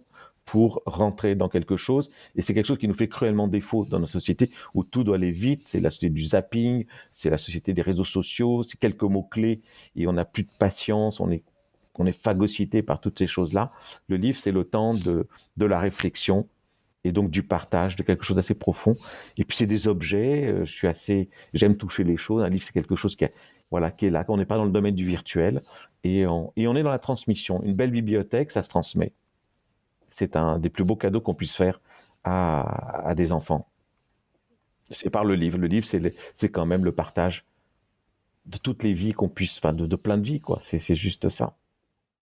C: pour rentrer dans quelque chose. Et c'est quelque chose qui nous fait cruellement défaut dans notre société où tout doit aller vite. C'est la société du zapping, c'est la société des réseaux sociaux, c'est quelques mots-clés et on n'a plus de patience, on est, on est phagocyté par toutes ces choses-là. Le livre, c'est le temps de, de la réflexion et donc du partage, de quelque chose d'assez profond. Et puis c'est des objets, euh, je suis assez, j'aime toucher les choses. Un livre, c'est quelque chose qui est, voilà, qui est là, qu'on n'est pas dans le domaine du virtuel et on, et on est dans la transmission. Une belle bibliothèque, ça se transmet. C'est un des plus beaux cadeaux qu'on puisse faire à, des enfants. C'est par le livre. Le livre, c'est quand même le partage de toutes les vies qu'on puisse, enfin de, plein de vies, quoi. C'est juste ça.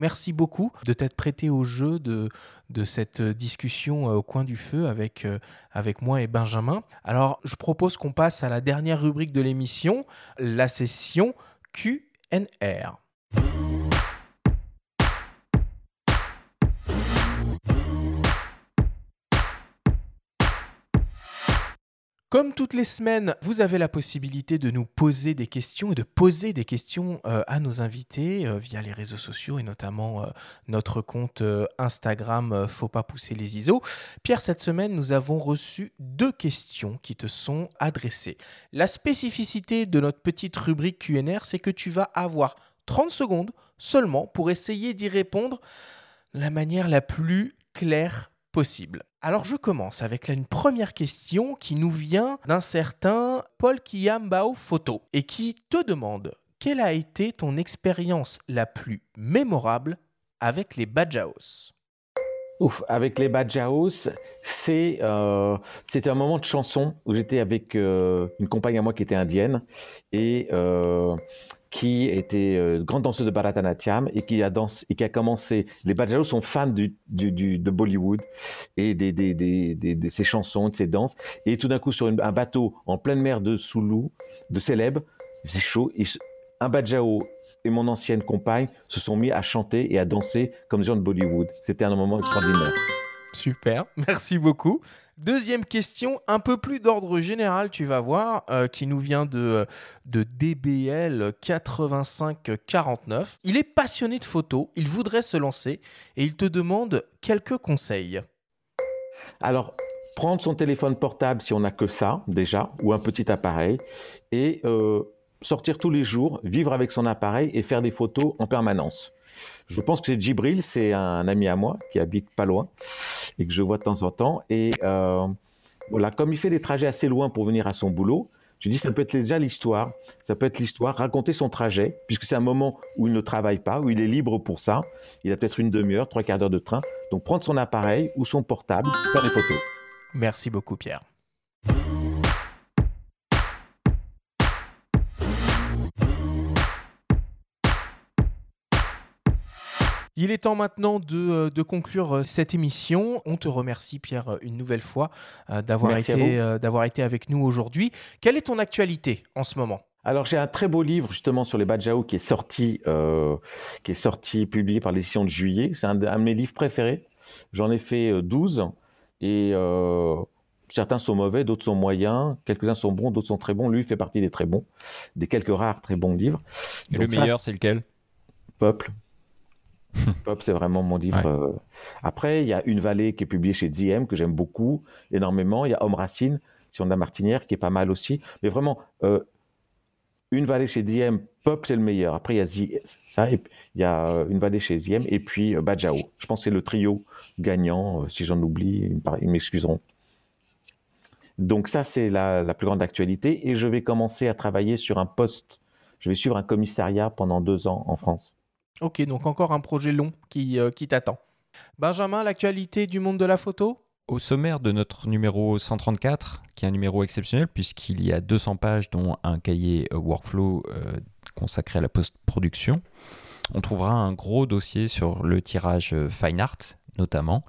A: Merci beaucoup de t'être prêté au jeu de, de cette discussion euh, au coin du feu avec, euh, avec moi et Benjamin. Alors, je propose qu'on passe à la dernière rubrique de l'émission, la session QNR. Comme toutes les semaines, vous avez la possibilité de nous poser des questions et de poser des questions euh, à nos invités euh, via les réseaux sociaux et notamment euh, notre compte Instagram Faut pas pousser les ISO. Pierre, cette semaine, nous avons reçu deux questions qui te sont adressées. La spécificité de notre petite rubrique QNR, c'est que tu vas avoir 30 secondes seulement pour essayer d'y répondre de la manière la plus claire possible. Alors je commence avec une première question qui nous vient d'un certain Paul Kiyambao Photo et qui te demande quelle a été ton expérience la plus mémorable avec les Badjaos?
C: Ouf, avec les Badjaos, c'est euh, c'était un moment de chanson où j'étais avec euh, une compagne à moi qui était indienne et euh, qui était euh, grande danseuse de Bharatanatyam et qui a dansé et qui a commencé. Les Badjaos sont fans du, du, de Bollywood et des, des, des, de ses chansons, de ses danses. Et tout d'un coup, sur un bateau en pleine mer de Sulu, de Célèbes, il faisait chaud. Et un Badjao et mon ancienne compagne se sont mis à chanter et à danser comme des gens de Bollywood. C'était un moment extraordinaire.
A: Super, merci beaucoup. Deuxième question, un peu plus d'ordre général, tu vas voir, euh, qui nous vient de, de DBL 8549. Il est passionné de photos, il voudrait se lancer et il te demande quelques conseils.
C: Alors, prendre son téléphone portable si on n'a que ça, déjà, ou un petit appareil, et euh, sortir tous les jours, vivre avec son appareil et faire des photos en permanence. Je pense que c'est Djibril, c'est un ami à moi qui habite pas loin et que je vois de temps en temps. Et euh, voilà, comme il fait des trajets assez loin pour venir à son boulot, je dis ça peut être déjà l'histoire, ça peut être l'histoire, raconter son trajet, puisque c'est un moment où il ne travaille pas, où il est libre pour ça. Il a peut-être une demi-heure, trois quarts d'heure de train. Donc prendre son appareil ou son portable, faire des photos.
A: Merci beaucoup Pierre. Il est temps maintenant de, euh, de conclure euh, cette émission. On te remercie Pierre euh, une nouvelle fois d'avoir été,
C: vous.
A: d'avoir été avec nous aujourd'hui. Quelle est ton actualité en ce moment?
C: Alors j'ai un très beau livre justement sur les Bajau qui est sorti, euh, qui est sorti, publié par l'édition de juillet. C'est un, de mes livres préférés. J'en ai fait 12 et certains sont mauvais, d'autres sont moyens, quelques-uns sont bons, d'autres sont très bons. Lui fait partie des très bons, des quelques rares très bons livres.
B: Et le meilleur, c'est lequel?
C: Peuple. Peuple, c'est vraiment mon livre. Euh. Après, il y a Une vallée qui est publiée chez Diem, que j'aime beaucoup, énormément. Il y a Homme Racine, sur la Martinière, qui est pas mal aussi. Mais vraiment, euh, Une vallée chez Diem, Peuple, c'est le meilleur. Après, il y a, ça, il y a euh, Une vallée chez Diem, et puis Bajao. Je pense que c'est le trio gagnant. si j'en oublie, ils m'excuseront. Donc ça, c'est la, la, plus grande actualité. Et je vais commencer à travailler sur un poste. Je vais suivre un commissariat pendant deux ans en France.
A: Ok, donc encore un projet long qui, euh, qui t'attend. Benjamin, l'actualité du monde de la photo?
B: Au sommaire de notre numéro 134, qui est un numéro exceptionnel puisqu'il y a 200 pages dont un cahier euh, workflow euh, consacré à la post-production, on trouvera un gros dossier sur le tirage Fine Art notamment,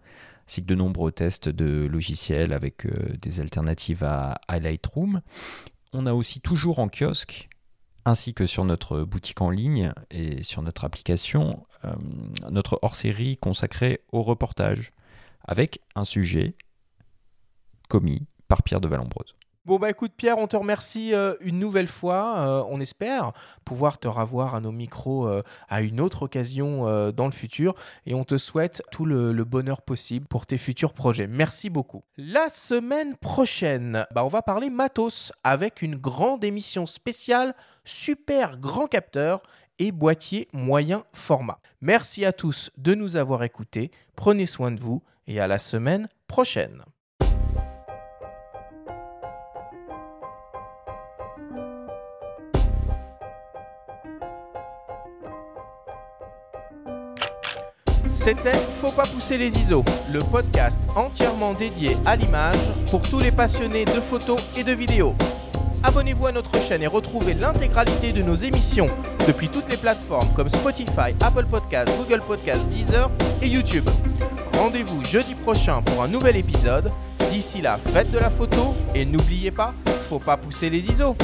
B: ainsi que de nombreux tests de logiciels avec des alternatives à, à Lightroom. On a aussi toujours en kiosque ainsi que sur notre boutique en ligne et sur notre application, euh, notre hors-série consacrée au reportage, avec un sujet commis par Pierre de Vallombreuse.
A: Bon bah écoute Pierre, on te remercie euh, une nouvelle fois. Euh, on espère pouvoir te revoir à nos micros euh, à une autre occasion dans le futur et on te souhaite tout le, bonheur possible pour tes futurs projets. Merci beaucoup. La semaine prochaine, bah, on va parler matos avec une grande émission spéciale super grand capteur et boîtier moyen format. Merci à tous de nous avoir écoutés. Prenez soin de vous et à la semaine prochaine. C'était Faut pas pousser les ISO, le podcast entièrement dédié à l'image pour tous les passionnés de photos et de vidéos. Abonnez-vous à notre chaîne et retrouvez l'intégralité de nos émissions depuis toutes les plateformes comme Spotify, Apple Podcasts, Google Podcasts, Deezer et YouTube. Rendez-vous jeudi prochain pour un nouvel épisode. D'ici là, faites de la photo et n'oubliez pas, faut pas pousser les ISO.